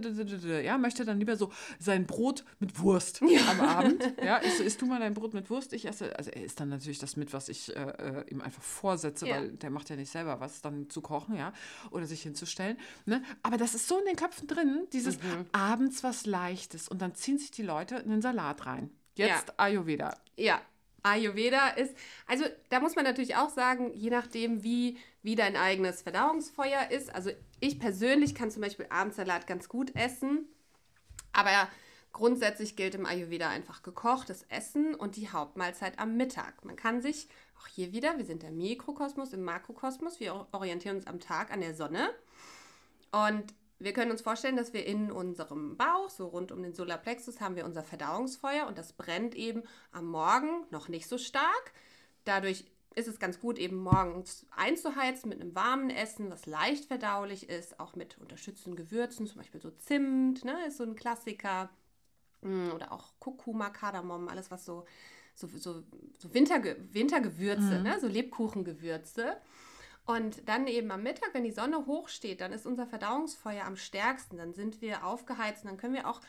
[SPEAKER 1] ja, möchte dann lieber so sein Brot mit Wurst am Abend. Ja, isst, isst du mal dein Brot mit Wurst? Ich esse, also er isst dann natürlich das mit, was ich äh, ihm einfach vorsetze,
[SPEAKER 2] Ja.
[SPEAKER 1] weil der macht ja nicht selber was, dann zu kochen, ja, oder sich hinzustellen. Ne? Aber das ist so in den Köpfen drin, dieses abends was Leichtes und dann ziehen sich die Leute in den Salat rein. Jetzt
[SPEAKER 2] Ja.
[SPEAKER 1] Ayurveda.
[SPEAKER 2] Ja, Ayurveda ist, also da muss man natürlich auch sagen, je nachdem, wie, wie dein eigenes Verdauungsfeuer ist. Also ich persönlich kann zum Beispiel Abendsalat ganz gut essen, aber grundsätzlich gilt im Ayurveda einfach gekochtes Essen und die Hauptmahlzeit am Mittag. Man kann sich auch hier wieder, wir sind der Mikrokosmos, im Makrokosmos, wir orientieren uns am Tag an der Sonne. Und wir können uns vorstellen, dass wir in unserem Bauch, so rund um den Solarplexus, haben wir unser Verdauungsfeuer und das brennt eben am Morgen noch nicht so stark. Dadurch ist es ganz gut, eben morgens einzuheizen mit einem warmen Essen, was leicht verdaulich ist, auch mit unterstützenden Gewürzen, zum Beispiel so Zimt, ne, ist so ein Klassiker. Mm, Oder auch Kurkuma, Kardamom, alles was so, so, so, so Winterge Wintergewürze, ne, so Lebkuchengewürze. Und dann eben am Mittag, wenn die Sonne hochsteht, dann ist unser Verdauungsfeuer am stärksten. Dann sind wir aufgeheizt und dann können wir auch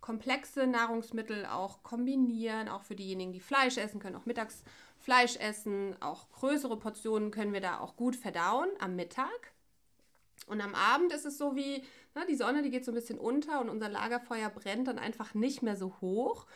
[SPEAKER 2] komplexe Nahrungsmittel auch kombinieren. Auch für diejenigen, die Fleisch essen, können auch mittags Fleisch essen. Auch größere Portionen können wir da auch gut verdauen am Mittag. Und am Abend ist es so wie, na, die Sonne, die geht so ein bisschen unter und unser Lagerfeuer brennt dann einfach nicht mehr so hoch.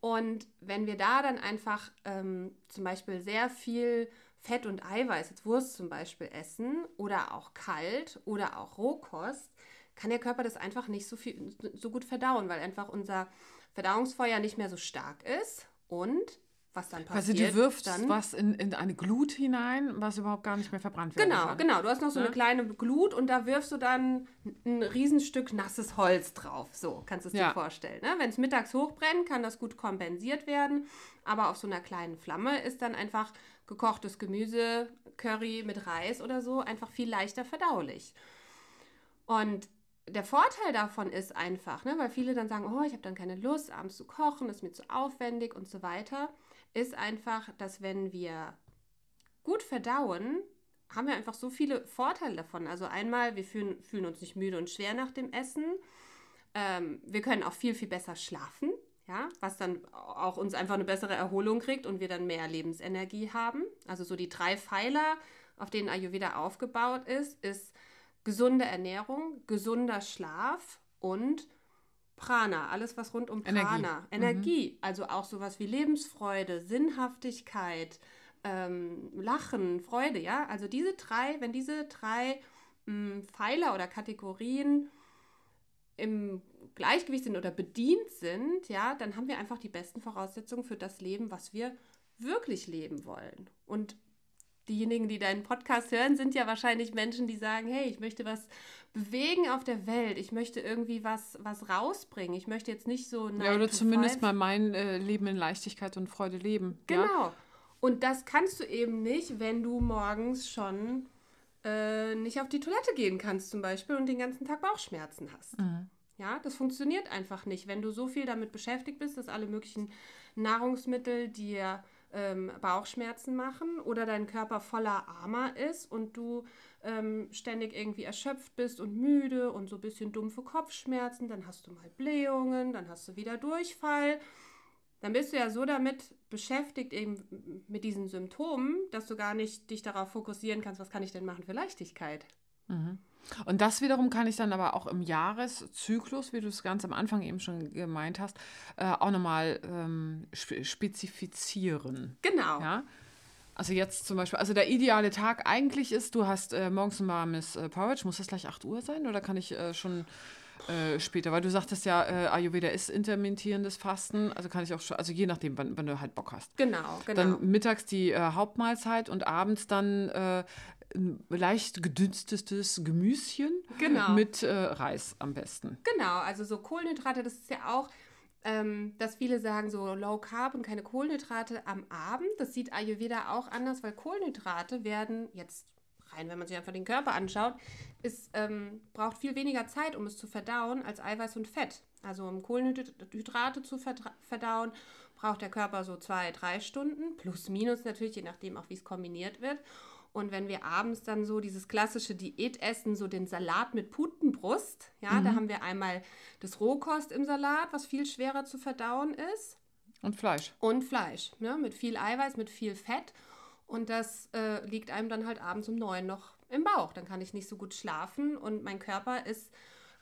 [SPEAKER 2] Und wenn wir da dann einfach ähm, zum Beispiel sehr viel Fett und Eiweiß, jetzt Wurst zum Beispiel, essen oder auch kalt oder auch Rohkost, kann der Körper das einfach nicht so, viel, so gut verdauen, weil einfach unser Verdauungsfeuer nicht mehr so stark ist. Und was dann
[SPEAKER 1] Also
[SPEAKER 2] passiert,
[SPEAKER 1] du wirfst
[SPEAKER 2] dann
[SPEAKER 1] was in, in eine Glut hinein, was überhaupt gar nicht mehr verbrannt werden
[SPEAKER 2] Genau,
[SPEAKER 1] kann.
[SPEAKER 2] genau. Du hast noch so
[SPEAKER 1] Ne?
[SPEAKER 2] eine kleine Glut und da wirfst du dann ein Riesenstück nasses Holz drauf. So kannst du es
[SPEAKER 1] Ja.
[SPEAKER 2] dir vorstellen. Ne? Wenn es mittags hochbrennt, kann das gut kompensiert werden. Aber auf so einer kleinen Flamme ist dann einfach gekochtes Gemüse, Curry mit Reis oder so einfach viel leichter verdaulich. Und der Vorteil davon ist einfach, ne, weil viele dann sagen, oh, ich habe dann keine Lust, abends zu kochen, ist mir zu aufwendig und so weiter, ist einfach, dass wenn wir gut verdauen, haben wir einfach so viele Vorteile davon. Also einmal, wir fühlen, fühlen uns nicht müde und schwer nach dem Essen. Ähm, wir können auch viel, viel besser schlafen, ja, was dann auch uns einfach eine bessere Erholung kriegt und wir dann mehr Lebensenergie haben. Also so die drei Pfeiler, auf denen Ayurveda aufgebaut ist, ist gesunde Ernährung, gesunder Schlaf und Prana, alles was rund um
[SPEAKER 1] Energie.
[SPEAKER 2] Prana, Energie, also auch sowas wie Lebensfreude, Sinnhaftigkeit, ähm, Lachen, Freude, ja. Also diese drei, wenn diese drei mh, Pfeiler oder Kategorien im Gleichgewicht sind oder bedient sind, ja, dann haben wir einfach die besten Voraussetzungen für das Leben, was wir wirklich leben wollen. Und diejenigen, die deinen Podcast hören, sind ja wahrscheinlich Menschen, die sagen, hey, ich möchte was bewegen auf der Welt, ich möchte irgendwie was, was rausbringen, ich möchte jetzt nicht so...
[SPEAKER 1] Ja, oder zumindest mal mein äh, Leben in Leichtigkeit und Freude leben. Ja?
[SPEAKER 2] Genau. Und das kannst du eben nicht, wenn du morgens schon äh, nicht auf die Toilette gehen kannst zum Beispiel und den ganzen Tag Bauchschmerzen hast. Ja, das funktioniert einfach nicht, wenn du so viel damit beschäftigt bist, dass alle möglichen Nahrungsmittel dir ähm, Bauchschmerzen machen oder dein Körper voller Armer ist und du ähm, ständig irgendwie erschöpft bist und müde und so ein bisschen dumpfe Kopfschmerzen, dann hast du mal Blähungen, dann hast du wieder Durchfall dann bist du ja so damit beschäftigt, eben mit diesen Symptomen, dass du gar nicht dich darauf fokussieren kannst, was kann ich denn machen für Leichtigkeit.
[SPEAKER 1] Und das wiederum kann ich dann aber auch im Jahreszyklus, wie du es ganz am Anfang eben schon gemeint hast, äh, auch nochmal ähm, spe spezifizieren.
[SPEAKER 2] Genau.
[SPEAKER 1] Ja? Also jetzt zum Beispiel, also der ideale Tag eigentlich ist, du hast äh, morgens ein warmes äh, Porridge, muss das gleich 8 Uhr sein oder kann ich äh, schon äh, später? Weil du sagtest ja, äh, Ayurveda ist intermittierendes Fasten, also kann ich auch schon, also je nachdem, wann, wann du halt Bock hast.
[SPEAKER 2] Genau, genau.
[SPEAKER 1] Dann mittags die äh, Hauptmahlzeit und abends dann leicht gedünstetes Gemüschen
[SPEAKER 2] Genau.
[SPEAKER 1] mit äh, Reis am besten.
[SPEAKER 2] genau, also so Kohlenhydrate, das ist ja auch ähm, dass viele sagen so Low Carb und keine Kohlenhydrate am Abend. Das sieht Ayurveda auch anders, weil Kohlenhydrate werden jetzt rein, wenn man sich einfach den Körper anschaut, ist, ähm, braucht viel weniger Zeit, um es zu verdauen, als Eiweiß und Fett. Also um Kohlenhydrate zu verdauen, braucht der Körper so zwei, drei Stunden, plus minus natürlich, je nachdem auch, wie es kombiniert wird. Und wenn wir abends dann so dieses klassische Diätessen, so den Salat mit Putenbrust, ja, mhm. da haben wir einmal das Rohkost im Salat, was viel schwerer zu verdauen ist.
[SPEAKER 1] Und Fleisch.
[SPEAKER 2] Und Fleisch, ne, mit viel Eiweiß, mit viel Fett. Und das äh, liegt einem dann halt abends um neun noch im Bauch. Dann kann ich nicht so gut schlafen und mein Körper ist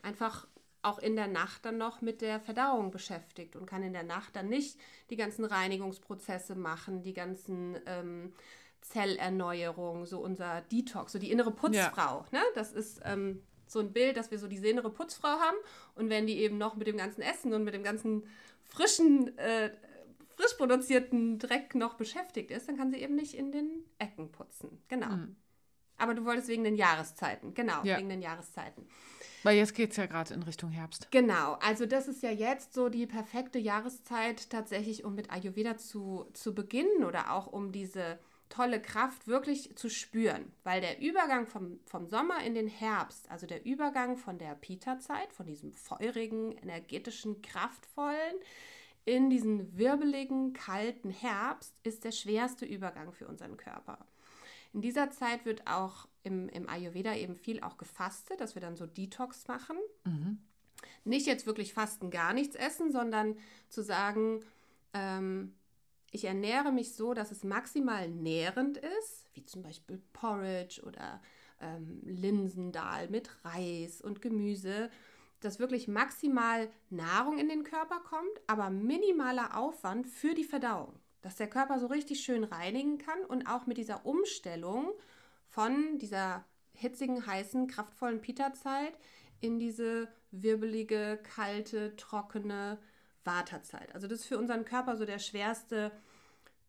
[SPEAKER 2] einfach auch in der Nacht dann noch mit der Verdauung beschäftigt und kann in der Nacht dann nicht die ganzen Reinigungsprozesse machen, die ganzen ähm, Zellerneuerung, so unser Detox, so die innere Putzfrau. Ja. Ne? Das ist ähm, so ein Bild, dass wir so diese innere Putzfrau haben und wenn die eben noch mit dem ganzen Essen und mit dem ganzen frischen äh, frisch produzierten Dreck noch beschäftigt ist, dann kann sie eben nicht in den Ecken putzen. Genau. Mhm. Aber du wolltest wegen den Jahreszeiten. Genau, ja. wegen den Jahreszeiten.
[SPEAKER 1] Weil jetzt geht es ja gerade in Richtung Herbst.
[SPEAKER 2] Genau, also das ist ja jetzt so die perfekte Jahreszeit tatsächlich, um mit Ayurveda zu, zu beginnen oder auch um diese tolle Kraft wirklich zu spüren. Weil der Übergang vom, vom Sommer in den Herbst, also der Übergang von der Pita-Zeit, von diesem feurigen, energetischen, kraftvollen, in diesen wirbeligen, kalten Herbst ist der schwerste Übergang für unseren Körper. In dieser Zeit wird auch im, im Ayurveda eben viel auch gefastet, dass wir dann so Detox machen. Mhm. Nicht jetzt wirklich fasten, gar nichts essen, sondern zu sagen, ähm, ich ernähre mich so, dass es maximal nährend ist, wie zum Beispiel Porridge oder ähm, Linsendahl mit Reis und Gemüse dass wirklich maximal Nahrung in den Körper kommt, aber minimaler Aufwand für die Verdauung. Dass der Körper so richtig schön reinigen kann und auch mit dieser Umstellung von dieser hitzigen, heißen, kraftvollen Pita-Zeit in diese wirbelige, kalte, trockene Vata-Zeit. Also das ist für unseren Körper so der schwerste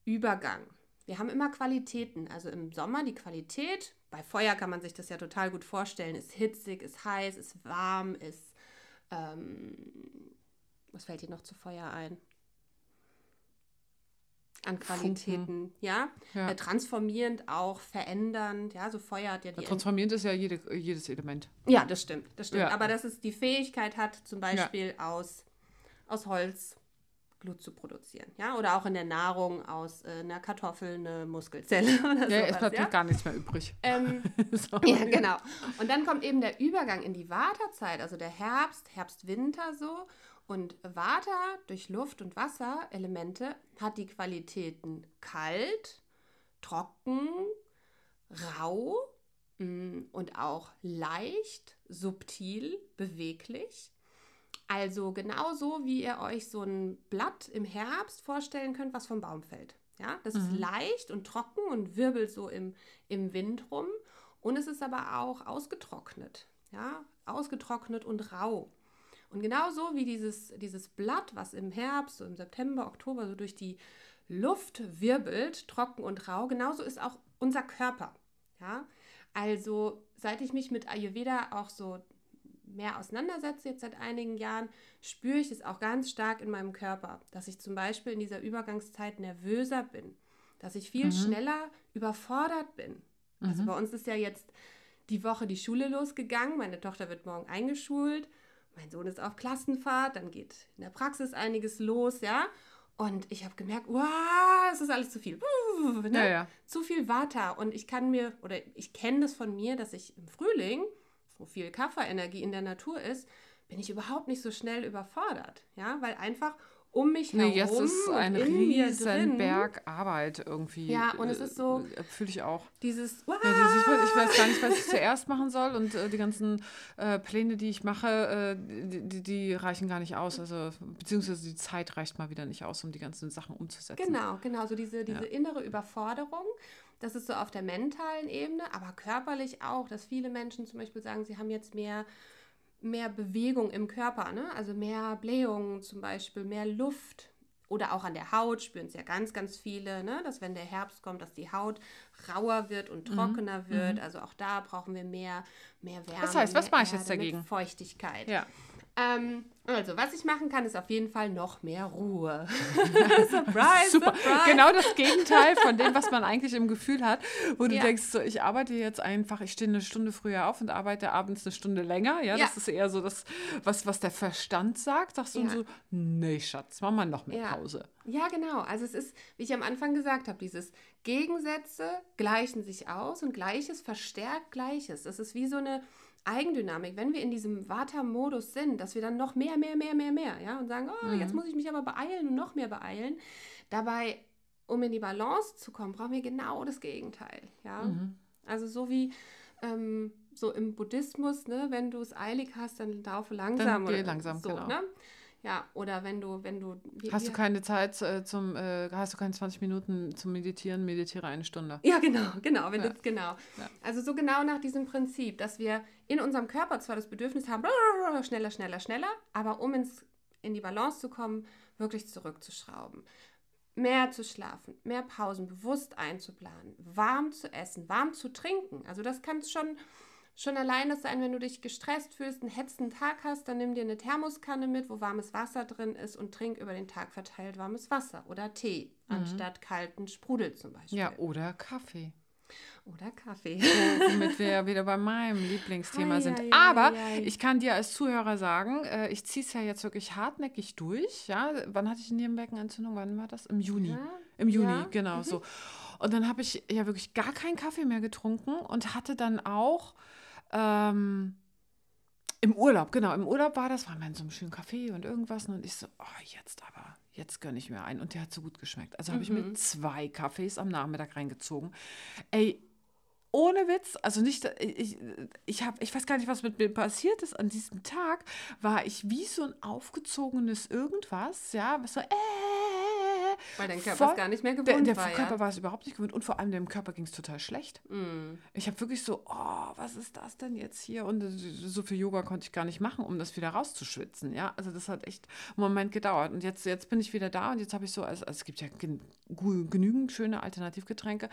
[SPEAKER 2] Übergang. Wir haben immer Qualitäten. Also im Sommer die Qualität, bei Feuer kann man sich das ja total gut vorstellen, ist hitzig, ist heiß, ist warm, ist ähm, was fällt dir noch zu Feuer ein? An Qualitäten, ja. ja. Äh, transformierend auch, verändernd, ja, so Feuer hat ja
[SPEAKER 1] die. Transformierend ist ja jede, jedes Element.
[SPEAKER 2] Ja, das stimmt, das stimmt. Ja. Aber dass es die Fähigkeit hat, zum Beispiel ja. aus, aus Holz Glut zu produzieren. Ja? Oder auch in der Nahrung aus äh, einer Kartoffel eine Muskelzelle. *laughs* Oder
[SPEAKER 1] ja, sowas, es bleibt ja? gar nichts mehr übrig.
[SPEAKER 2] Ähm, *laughs* ja, genau. Und dann kommt eben der Übergang in die Wartezeit, also der Herbst, Herbst-Winter so. Und Vata durch Luft- und Wasserelemente hat die Qualitäten kalt, trocken, rau mm, und auch leicht, subtil, beweglich. Also genauso, wie ihr euch so ein Blatt im Herbst vorstellen könnt, was vom Baum fällt. Ja, das mhm. ist leicht und trocken und wirbelt so im, im Wind rum. Und es ist aber auch ausgetrocknet. Ja, ausgetrocknet und rau. Und genauso wie dieses, dieses Blatt, was im Herbst, so im September, Oktober so durch die Luft wirbelt, trocken und rau, genauso ist auch unser Körper. Ja, also seit ich mich mit Ayurveda auch so mehr auseinandersetze, jetzt seit einigen Jahren, spüre ich es auch ganz stark in meinem Körper, dass ich zum Beispiel in dieser Übergangszeit nervöser bin, dass ich viel mhm. schneller überfordert bin. Also mhm. Also bei uns ist ja jetzt die Woche die Schule losgegangen, meine Tochter wird morgen eingeschult, mein Sohn ist auf Klassenfahrt, dann geht in der Praxis einiges los, ja. Und ich habe gemerkt, wow, es ist alles zu viel. ne? ja, ja. Zu viel Vata. Und ich kann mir, oder ich kenne das von mir, dass ich im Frühling wo viel Kafferenergie in der Natur ist, bin ich überhaupt nicht so schnell überfordert. Ja, weil einfach um mich herum. Nee, jetzt ist
[SPEAKER 1] ein riesen Berg Arbeit irgendwie.
[SPEAKER 2] Ja, und es ist so.
[SPEAKER 1] Äh, Fühle ich auch.
[SPEAKER 2] Dieses.
[SPEAKER 1] Ja, dieses ich, weiß, ich, weiß, gar nicht, was ich zuerst machen soll und äh, die ganzen äh, Pläne, die ich mache, äh, die, die, reichen gar nicht aus. Also, beziehungsweise die Zeit reicht mal wieder nicht aus, um die ganzen Sachen umzusetzen.
[SPEAKER 2] Genau, genau. So diese, diese ja. innere Überforderung. Das ist so auf der mentalen Ebene, aber körperlich auch, dass viele Menschen zum Beispiel sagen, sie haben jetzt mehr, mehr Bewegung im Körper, ne? also mehr Blähungen zum Beispiel, mehr Luft. Oder auch an der Haut spüren es ja ganz, ganz viele, ne? dass wenn der Herbst kommt, dass die Haut rauer wird und mhm. trockener mhm. wird. Also auch da brauchen wir mehr, mehr Wärme.
[SPEAKER 1] Das heißt, was mache ich jetzt dagegen?
[SPEAKER 2] Feuchtigkeit.
[SPEAKER 1] Ja.
[SPEAKER 2] Ähm, also, was ich machen kann, ist auf jeden Fall noch mehr Ruhe. *laughs*
[SPEAKER 1] surprise, Super. surprise. Genau das Gegenteil von dem, was man eigentlich im Gefühl hat, wo du ja. denkst, so, ich arbeite jetzt einfach, ich stehe eine Stunde früher auf und arbeite abends eine Stunde länger. Ja, ja. das ist eher so das, was, was der Verstand sagt. Sagst du ja. so, nee, Schatz, mach mal noch mehr Pause.
[SPEAKER 2] Ja, genau. Also es ist, wie ich am Anfang gesagt habe, dieses Gegensätze gleichen sich aus und Gleiches verstärkt Gleiches. Das ist wie so eine Eigendynamik, wenn wir in diesem Vata-Modus sind, dass wir dann noch mehr, mehr, mehr, mehr, mehr, ja, und sagen, oh, mhm. jetzt muss ich mich aber beeilen und noch mehr beeilen. Dabei, um in die Balance zu kommen, brauchen wir genau das Gegenteil, ja. Mhm. Also so wie ähm, so im Buddhismus, ne, wenn du es eilig hast, dann laufe langsam.
[SPEAKER 1] Dann geh langsam, so, genau. Ne?
[SPEAKER 2] Ja, oder wenn du, wenn du.
[SPEAKER 1] Wie, hast du keine Zeit äh, zum, äh, hast du keine 20 Minuten zum Meditieren, meditiere eine Stunde.
[SPEAKER 2] Ja, genau, genau, wenn ja. du, genau. Ja. Also so genau nach diesem Prinzip, dass wir in unserem Körper zwar das Bedürfnis haben, *laughs* schneller, schneller, schneller, aber um ins, in die Balance zu kommen, wirklich zurückzuschrauben. Mehr zu schlafen, mehr Pausen bewusst einzuplanen, warm zu essen, warm zu trinken. Also das kann schon Schon allein das sein, wenn du dich gestresst fühlst, einen hetzenden Tag hast, dann nimm dir eine Thermoskanne mit, wo warmes Wasser drin ist und trink über den Tag verteilt warmes Wasser oder Tee, mhm. anstatt kalten Sprudel zum Beispiel.
[SPEAKER 1] Ja, oder Kaffee.
[SPEAKER 2] Oder Kaffee.
[SPEAKER 1] womit wir ja wieder bei meinem Lieblingsthema ei, sind. Ei, Aber ei, ich kann dir als Zuhörer sagen, äh, ich ziehe es ja jetzt wirklich hartnäckig durch. Ja, wann hatte ich eine Nebenwirkenentzündung? Wann war das? Im Juni. Ja, Im Juni, ja. genau mhm. so. Und dann habe ich ja wirklich gar keinen Kaffee mehr getrunken und hatte dann auch ähm, Im Urlaub, genau, im Urlaub war das, waren wir in so einem schönen Café und irgendwas. Und ich so, oh, jetzt aber, jetzt gönne ich mir einen. Und der hat so gut geschmeckt. Also mhm. habe ich mir mhm. zwei Kaffees am Nachmittag reingezogen. Ey, ohne Witz, also nicht, ich, ich, hab, ich weiß gar nicht, was mit mir passiert ist. An diesem Tag war ich wie so ein aufgezogenes Irgendwas, ja, was so, äh,
[SPEAKER 2] weil dein Körper es gar nicht mehr gewohnt
[SPEAKER 1] der, der
[SPEAKER 2] war.
[SPEAKER 1] Der Körper ja? war es überhaupt nicht gewohnt und vor allem dem Körper ging es total schlecht. Mm. Ich habe wirklich so, oh, was ist das denn jetzt hier? Und so viel Yoga konnte ich gar nicht machen, um das wieder rauszuschwitzen. Ja, also das hat echt einen Moment gedauert. Und jetzt, jetzt bin ich wieder da und jetzt habe ich so, also, also es gibt ja genügend schöne Alternativgetränke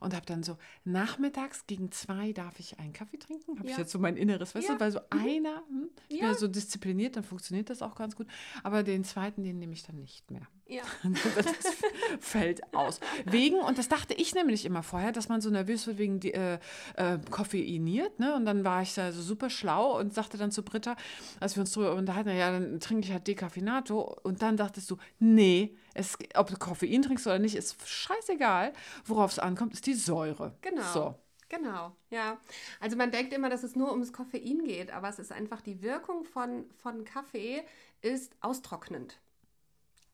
[SPEAKER 1] und habe dann so, nachmittags gegen zwei darf ich einen Kaffee trinken. Habe ja. ich jetzt so mein Inneres, weißt ja. du, weil so mhm. einer, hm, ich bin ja so diszipliniert, dann funktioniert das auch ganz gut. Aber den zweiten, den nehme ich dann nicht mehr.
[SPEAKER 2] Ja. *laughs*
[SPEAKER 1] das *laughs* fällt aus. Wegen, und das dachte ich nämlich immer vorher, dass man so nervös wird wegen die, äh, äh, koffeiniert. Ne? Und dann war ich da so super schlau und sagte dann zu Britta, als wir uns darüber unterhalten, ja, dann trinke ich halt Decaffeinato. Und dann dachtest du, nee, es, ob du Koffein trinkst oder nicht, ist scheißegal. Worauf es ankommt, ist die Säure.
[SPEAKER 2] Genau.
[SPEAKER 1] So.
[SPEAKER 2] Genau, ja. Also man denkt immer, dass es nur ums Koffein geht, aber es ist einfach die Wirkung von, von Kaffee ist austrocknend.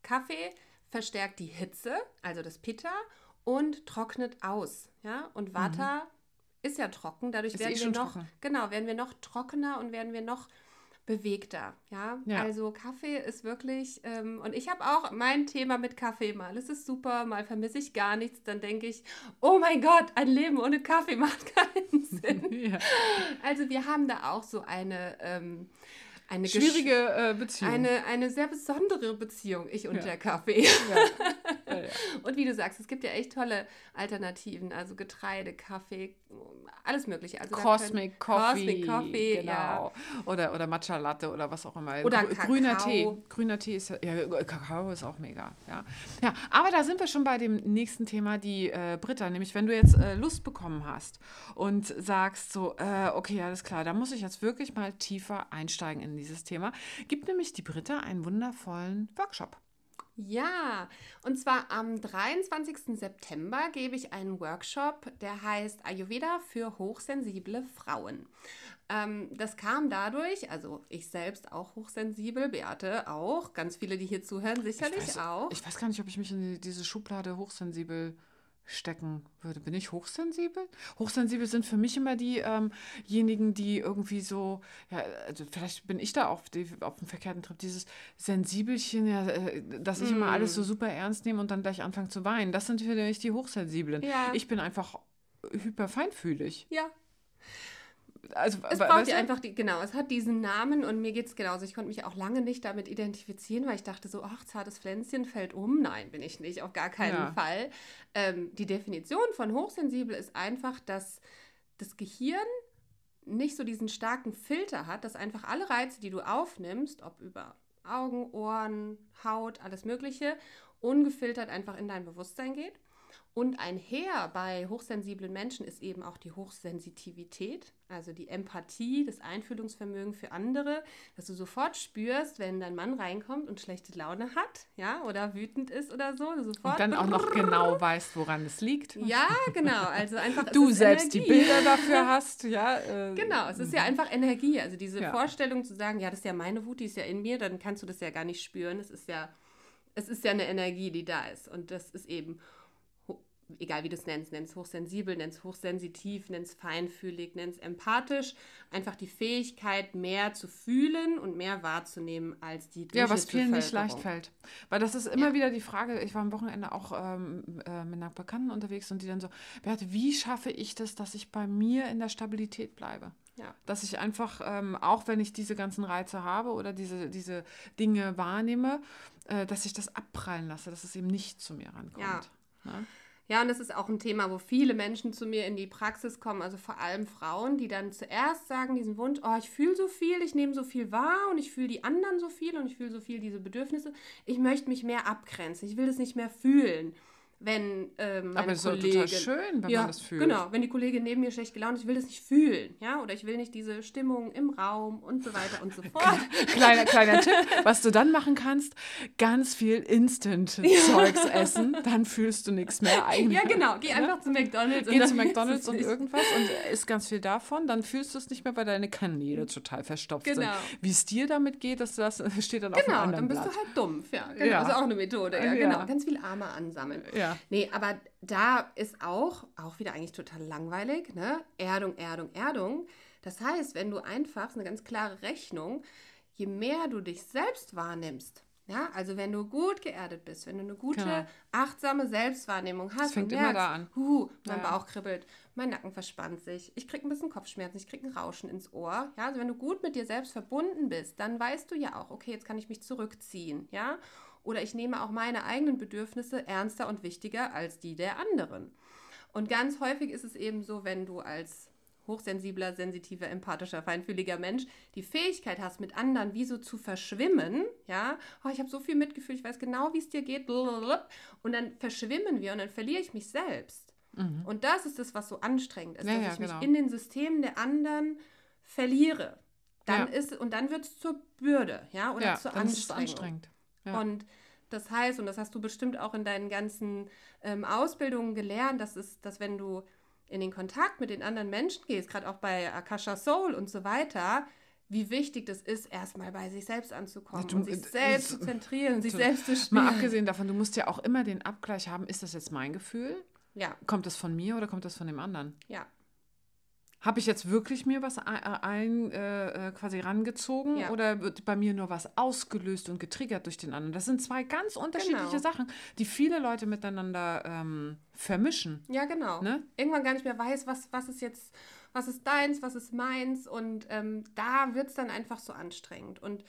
[SPEAKER 2] Kaffee verstärkt die Hitze, also das Pitta, und trocknet aus. Ja? Und Vata mhm. ist ja trocken, dadurch ist werden eh wir noch, trocken. genau, werden wir noch trockener und werden wir noch bewegter. Ja, ja. also Kaffee ist wirklich, ähm, und ich habe auch mein Thema mit Kaffee mal. Es ist super, mal vermisse ich gar nichts, dann denke ich, oh mein Gott, ein Leben ohne Kaffee *laughs* macht keinen *laughs* Sinn. ja. Also wir haben da auch so eine ähm, eine
[SPEAKER 1] schwierige äh, Beziehung.
[SPEAKER 2] Eine, eine sehr besondere Beziehung, ich und ja. der Kaffee. Ja. *laughs* Ja, und wie du sagst, es gibt ja echt tolle Alternativen, also Getreide, Kaffee, alles Mögliche. Also
[SPEAKER 1] Cosmic Coffee. Cosmic Coffee, genau. Oder, oder Matcha Latte oder was auch immer. Oder Gr grüner Tee. Grüner Tee ist ja, Kakao ist auch mega. Ja. ja, aber da sind wir schon bei dem nächsten Thema, die äh, Britta, nämlich wenn du jetzt äh, Lust bekommen hast und sagst so, äh, okay, alles klar, da muss ich jetzt wirklich mal tiefer einsteigen in dieses Thema, gibt nämlich die Britta einen wundervollen Workshop.
[SPEAKER 2] Ja, und zwar am 23. September gebe ich einen Workshop, der heißt Ayurveda für hochsensible Frauen. Ähm, das kam dadurch, also ich selbst auch hochsensibel, Beate auch, ganz viele, die hier zuhören, sicherlich
[SPEAKER 1] ich weiß,
[SPEAKER 2] auch.
[SPEAKER 1] Ich weiß gar nicht, ob ich mich in diese Schublade hochsensibel stecken würde. Bin ich hochsensibel? Hochsensibel sind für mich immer diejenigen, ähm die irgendwie so, ja, also vielleicht bin ich da auf, die, auf dem verkehrten Trip, dieses Sensibelchen, ja, äh, dass ich mm. immer alles so super ernst nehme und dann gleich anfange zu weinen. Das sind für mich die Hochsensiblen. Ja. Ich bin einfach hyperfeinfühlig.
[SPEAKER 2] Ja, also, es braucht ja einfach, die, genau, es hat diesen Namen und mir geht es genauso. Ich konnte mich auch lange nicht damit identifizieren, weil ich dachte so, ach, zartes Pflänzchen fällt um. Nein, bin ich nicht, auf gar keinen ja. Fall. Ähm, die Definition von hochsensibel ist einfach, dass das Gehirn nicht so diesen starken Filter hat, dass einfach alle Reize, die du aufnimmst, ob über Augen, Ohren, Haut, alles Mögliche, ungefiltert einfach in dein Bewusstsein geht. Und einher bei hochsensiblen Menschen ist eben auch die Hochsensitivität, also die Empathie, das Einfühlungsvermögen für andere, dass du sofort spürst, wenn dein Mann reinkommt und schlechte Laune hat, ja, oder wütend ist oder so, sofort.
[SPEAKER 1] Und dann auch noch genau weißt, woran es liegt.
[SPEAKER 2] Ja, genau. Also einfach.
[SPEAKER 1] Du selbst Energie. die Bilder dafür *laughs* hast, ja.
[SPEAKER 2] Äh, genau, es ist ja einfach Energie. Also diese ja. Vorstellung zu sagen, ja, das ist ja meine Wut, die ist ja in mir, dann kannst du das ja gar nicht spüren. Es ist ja, es ist ja eine Energie, die da ist. Und das ist eben egal wie du es nennst, nennst hochsensibel, nennst hochsensitiv, nennst feinfühlig, nennst empathisch, einfach die Fähigkeit, mehr zu fühlen und mehr wahrzunehmen als die
[SPEAKER 1] Ja, was vielen nicht leicht fällt. Weil das ist immer ja. wieder die Frage, ich war am Wochenende auch ähm, äh, mit einer Bekannten unterwegs und die dann so, Beate, wie schaffe ich das, dass ich bei mir in der Stabilität bleibe? Ja. Dass ich einfach, ähm, auch wenn ich diese ganzen Reize habe oder diese, diese Dinge wahrnehme, äh, dass ich das abprallen lasse, dass es eben nicht zu mir rankommt. Ja.
[SPEAKER 2] Ne? Ja, und das ist auch ein Thema, wo viele Menschen zu mir in die Praxis kommen, also vor allem Frauen, die dann zuerst sagen, diesen Wunsch, oh, ich fühle so viel, ich nehme so viel wahr und ich fühle die anderen so viel und ich fühle so viel diese Bedürfnisse. Ich möchte mich mehr abgrenzen, ich will das nicht mehr fühlen wenn ähm, meine
[SPEAKER 1] Aber es ist total schön, wenn
[SPEAKER 2] ja,
[SPEAKER 1] man das fühlt.
[SPEAKER 2] Genau, wenn die Kollegin neben mir schlecht gelaunt ist, ich will das nicht fühlen, ja, oder ich will nicht diese Stimmung im Raum und so weiter und so *laughs* fort.
[SPEAKER 1] kleiner, kleiner *laughs* Tipp, was du dann machen kannst, ganz viel Instant-Zeugs ja. essen, dann fühlst du nichts mehr eigentlich.
[SPEAKER 2] Ja, genau, geh einfach ja? zu McDonalds.
[SPEAKER 1] Geh zu McDonalds und irgendwas und isst ganz viel davon, dann fühlst du es nicht mehr, weil deine Kanäle total verstopft genau. sind. Wie es dir damit geht, das, das steht dann genau, auf einem anderen
[SPEAKER 2] Genau, dann bist
[SPEAKER 1] Blatt.
[SPEAKER 2] du halt dumpf, ja, genau, ja. das ist auch eine Methode, ja, genau, ganz viel Arme ansammeln. Ja. Ja. Nee, aber da ist auch, auch wieder eigentlich total langweilig, ne? Erdung, Erdung, Erdung. Das heißt, wenn du einfach, eine ganz klare Rechnung, je mehr du dich selbst wahrnimmst, ja, also wenn du gut geerdet bist, wenn du eine gute, genau. achtsame Selbstwahrnehmung hast, das
[SPEAKER 1] fängt merkst, immer da an.
[SPEAKER 2] Huh, mein ja. Bauch kribbelt, mein Nacken verspannt sich, ich kriege ein bisschen Kopfschmerzen, ich kriege ein Rauschen ins Ohr. Ja, also wenn du gut mit dir selbst verbunden bist, dann weißt du ja auch, okay, jetzt kann ich mich zurückziehen, ja. Oder ich nehme auch meine eigenen Bedürfnisse ernster und wichtiger als die der anderen. Und ganz häufig ist es eben so, wenn du als hochsensibler, sensitiver, empathischer, feinfühliger Mensch die Fähigkeit hast, mit anderen wie so zu verschwimmen, ja, oh, ich habe so viel Mitgefühl, ich weiß genau, wie es dir geht, und dann verschwimmen wir und dann verliere ich mich selbst. Mhm. Und das ist das, was so anstrengend ist, ja, dass ja, ich genau. mich in den Systemen der anderen verliere. Dann ja. ist, und dann wird es zur Bürde, ja, oder zur Anstrengung. anstrengend. Ja. Und das heißt, und das hast du bestimmt auch in deinen ganzen ähm, Ausbildungen gelernt, dass, es, dass wenn du in den Kontakt mit den anderen Menschen gehst, gerade auch bei Akasha Soul und so weiter, wie wichtig das ist, erstmal bei sich selbst anzukommen du, und sich selbst zu zentrieren sich selbst zu spielen.
[SPEAKER 1] Mal abgesehen davon, du musst ja auch immer den Abgleich haben, ist das jetzt mein Gefühl? Ja. Kommt das von mir oder kommt das von dem anderen? Ja. Habe ich jetzt wirklich mir was ein, äh, äh, quasi rangezogen ja. oder wird bei mir nur was ausgelöst und getriggert durch den anderen? Das sind zwei ganz unterschiedliche genau. Sachen, die viele Leute miteinander ähm, vermischen.
[SPEAKER 2] Ja, genau. Ne? Irgendwann gar nicht mehr weiß, was, was ist jetzt, was ist deins, was ist meins und ähm, da wird es dann einfach so anstrengend. Und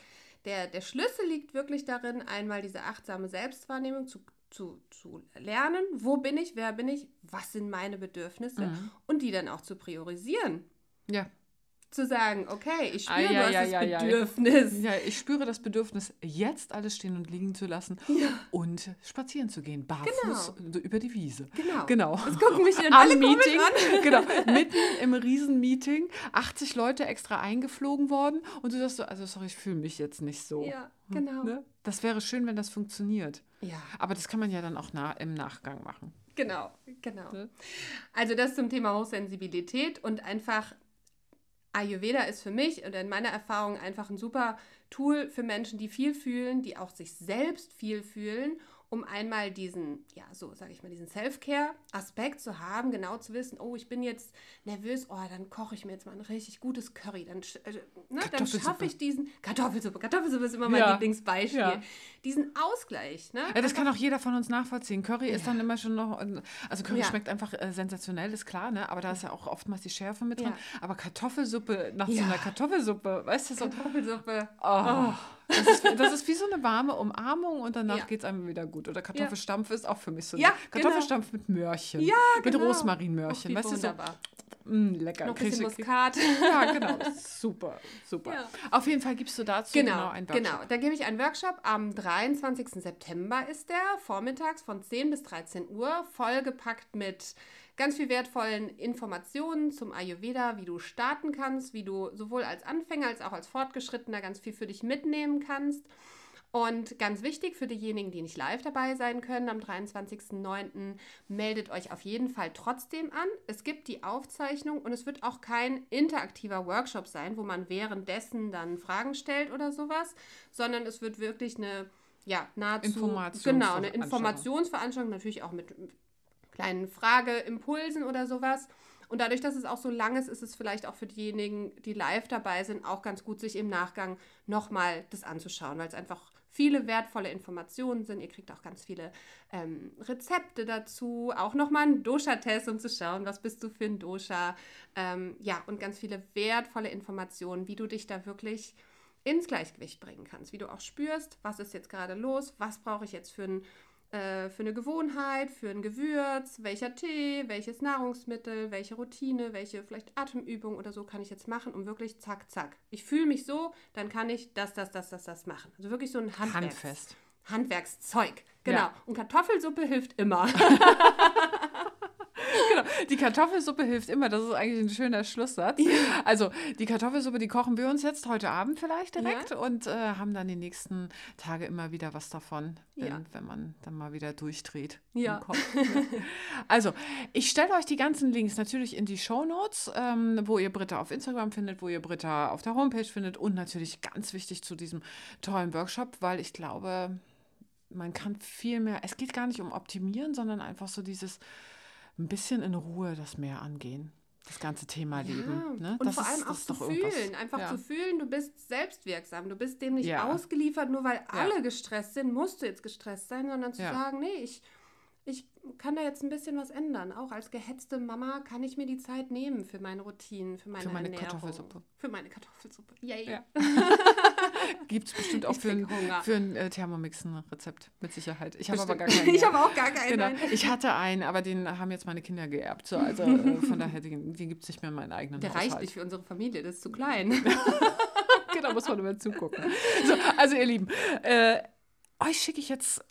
[SPEAKER 2] der, der Schlüssel liegt wirklich darin, einmal diese achtsame Selbstwahrnehmung zu zu, zu lernen, wo bin ich, wer bin ich, was sind meine Bedürfnisse mhm. und die dann auch zu priorisieren. Ja. Zu sagen, okay, ich spüre ah, ja, ja, das Bedürfnis.
[SPEAKER 1] Ja, ich spüre das Bedürfnis, jetzt alles stehen und liegen zu lassen und spazieren zu gehen, barfuß genau. über die Wiese. Genau. genau.
[SPEAKER 2] Das gucken mich dann alle Meeting, an. *laughs*
[SPEAKER 1] genau, mitten im Riesenmeeting, 80 Leute extra eingeflogen worden und du sagst so, also sorry, ich fühle mich jetzt nicht so. Ja, genau. Ne? Das wäre schön, wenn das funktioniert. Ja. Aber das kann man ja dann auch na im Nachgang machen.
[SPEAKER 2] Genau, genau. Ne? Also das zum Thema Hochsensibilität und einfach Ayurveda ist für mich und in meiner Erfahrung einfach ein super Tool für Menschen, die viel fühlen, die auch sich selbst viel fühlen um einmal diesen, ja, so sage ich mal, diesen Self-Care-Aspekt zu haben, genau zu wissen, oh, ich bin jetzt nervös, oh, dann koche ich mir jetzt mal ein richtig gutes Curry, dann, äh, ne, dann schaffe ich diesen, Kartoffelsuppe, Kartoffelsuppe ist immer mein ja. Lieblingsbeispiel, ja. Diesen Ausgleich. Ne?
[SPEAKER 1] Ja, das kann auch jeder von uns nachvollziehen. Curry ist dann immer schon noch, also Curry schmeckt einfach äh, sensationell, ist klar, ne? aber da ist ja auch oftmals die Schärfe mit drin, aber Kartoffelsuppe, nach so einer Kartoffelsuppe, weißt du so.
[SPEAKER 2] Kartoffelsuppe.
[SPEAKER 1] oh. oh. Das ist, das ist wie so eine warme Umarmung und danach ja. geht es einem wieder gut. Oder Kartoffelstampf ja. ist auch für mich so. Ja, genau. Kartoffelstampf genau. mit Möhrchen. Ja, genau. Mit Rosmarinmöhrchen.
[SPEAKER 2] weißt wunderbar. du so?
[SPEAKER 1] Mm, lecker.
[SPEAKER 2] Noch ein bisschen Muskat. *laughs*
[SPEAKER 1] Ja, genau. Super, super.
[SPEAKER 2] Ja.
[SPEAKER 1] Auf jeden Fall gibst du dazu genau,
[SPEAKER 2] Genau,
[SPEAKER 1] einen Workshop.
[SPEAKER 2] genau. Da gebe ich einen Workshop. Am 23. September ist der, vormittags von 10 bis 13 Uhr, vollgepackt mit ganz viel wertvollen Informationen zum Ayurveda, wie du starten kannst, wie du sowohl als Anfänger als auch als Fortgeschrittener ganz viel für dich mitnehmen kannst. Und ganz wichtig für diejenigen, die nicht live dabei sein können, am 23.09. meldet euch auf jeden Fall trotzdem an. Es gibt die Aufzeichnung und es wird auch kein interaktiver Workshop sein, wo man währenddessen dann Fragen stellt oder sowas, sondern es wird wirklich eine, ja, nahezu,
[SPEAKER 1] Informationsveranstaltung.
[SPEAKER 2] genau, eine Informationsveranstaltung, natürlich auch mit kleinen Frageimpulsen oder sowas. Und dadurch, dass es auch so lang ist, ist es vielleicht auch für diejenigen, die live dabei sind, auch ganz gut, sich im Nachgang nochmal das anzuschauen, weil es einfach viele wertvolle Informationen sind. Ihr kriegt auch ganz viele ähm, Rezepte dazu, auch nochmal einen Dosha-Test, um zu schauen, was bist du für ein Dosha. Ähm, ja, und ganz viele wertvolle Informationen, wie du dich da wirklich ins Gleichgewicht bringen kannst, wie du auch spürst, was ist jetzt gerade los, was brauche ich jetzt für ein äh, für eine Gewohnheit, für ein Gewürz, welcher Tee, welches Nahrungsmittel, welche Routine, welche vielleicht Atemübung oder so kann ich jetzt machen, um wirklich zack, zack. Ich fühle mich so, dann kann ich das, das, das, das, das machen. Also wirklich so ein Handwerks
[SPEAKER 1] Handfest.
[SPEAKER 2] Handwerkszeug. Genau.
[SPEAKER 1] Ja.
[SPEAKER 2] Und Kartoffelsuppe hilft immer. *laughs* *laughs* *laughs*
[SPEAKER 1] Genau. Die Kartoffelsuppe hilft immer. Das ist eigentlich ein schöner Schlusssatz. Also die Kartoffelsuppe, die kochen wir uns jetzt heute Abend vielleicht direkt und äh, haben dann die nächsten Tage immer wieder was davon, wenn,
[SPEAKER 2] Ja.
[SPEAKER 1] wenn man dann mal wieder durchdreht
[SPEAKER 2] Ja.
[SPEAKER 1] im Kopf. Also ich stelle euch die ganzen Links natürlich in die Shownotes, ähm, wo ihr Britta auf Instagram findet, wo ihr Britta auf der Homepage findet und natürlich ganz wichtig zu diesem tollen Workshop, weil ich glaube, man kann viel mehr, es geht gar nicht um Optimieren, sondern einfach so dieses ein bisschen in Ruhe das mehr angehen. Das ganze Thema Leben. Ne?
[SPEAKER 2] Und
[SPEAKER 1] das
[SPEAKER 2] vor
[SPEAKER 1] ist,
[SPEAKER 2] allem
[SPEAKER 1] das
[SPEAKER 2] auch
[SPEAKER 1] ist
[SPEAKER 2] zu
[SPEAKER 1] irgendwas.
[SPEAKER 2] fühlen. Einfach
[SPEAKER 1] ja.
[SPEAKER 2] zu fühlen, du bist selbstwirksam. Du bist dem nicht
[SPEAKER 1] Ja.
[SPEAKER 2] ausgeliefert, nur weil alle gestresst sind, musst du jetzt gestresst sein, sondern zu sagen, nee, ich, ich kann da jetzt ein bisschen was ändern. Auch als gehetzte Mama kann ich mir die Zeit nehmen für meine Routinen, für meine,
[SPEAKER 1] Für meine
[SPEAKER 2] Ernährung.
[SPEAKER 1] Kartoffelsuppe.
[SPEAKER 2] Für meine Kartoffelsuppe. Yay.
[SPEAKER 1] Ja. *laughs* Gibt es bestimmt auch
[SPEAKER 2] Ich
[SPEAKER 1] für ein, für ein äh, Thermomix ein Rezept, mit Sicherheit. Ich habe aber gar keinen. *laughs*
[SPEAKER 2] Ich habe auch gar keinen.
[SPEAKER 1] Genau. Ich hatte einen, aber den haben jetzt meine Kinder geerbt. So, also *laughs* äh, von daher, den, den gibt es nicht mehr in meinen eigenen
[SPEAKER 2] Der
[SPEAKER 1] Haushalt.
[SPEAKER 2] reicht nicht für unsere Familie, das ist zu klein.
[SPEAKER 1] genau, muss man immer zugucken. So, also ihr Lieben, äh, euch schicke ich jetzt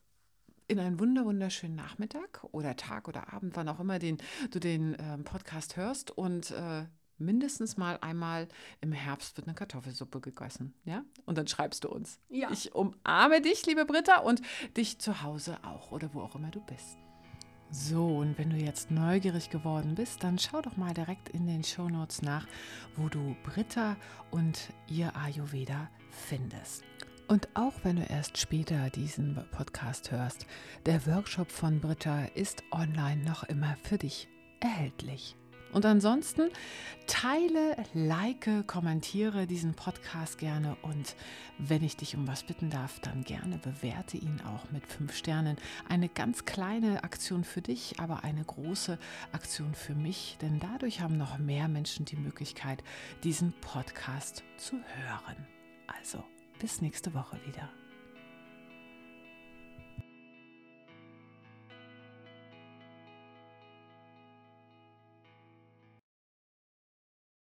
[SPEAKER 1] in einen wunder wunderschönen Nachmittag oder Tag oder Abend, wann auch immer den, du den ähm, Podcast hörst und äh, mindestens mal einmal im Herbst wird eine Kartoffelsuppe gegossen, ja? Und dann schreibst du uns.
[SPEAKER 2] Ja.
[SPEAKER 1] Ich umarme dich, liebe Britta, und dich zu Hause auch oder wo auch immer du bist. So, und wenn du jetzt neugierig geworden bist, dann schau doch mal direkt in den Shownotes nach, wo du Britta und ihr Ayurveda findest. Und auch wenn du erst später diesen Podcast hörst, der Workshop von Britta ist online noch immer für dich erhältlich. Und ansonsten teile, like, kommentiere diesen Podcast gerne und wenn ich dich um was bitten darf, dann gerne bewerte ihn auch mit fünf Sternen. Eine ganz kleine Aktion für dich, aber eine große Aktion für mich, denn dadurch haben noch mehr Menschen die Möglichkeit, diesen Podcast zu hören. Also, bis nächste Woche wieder.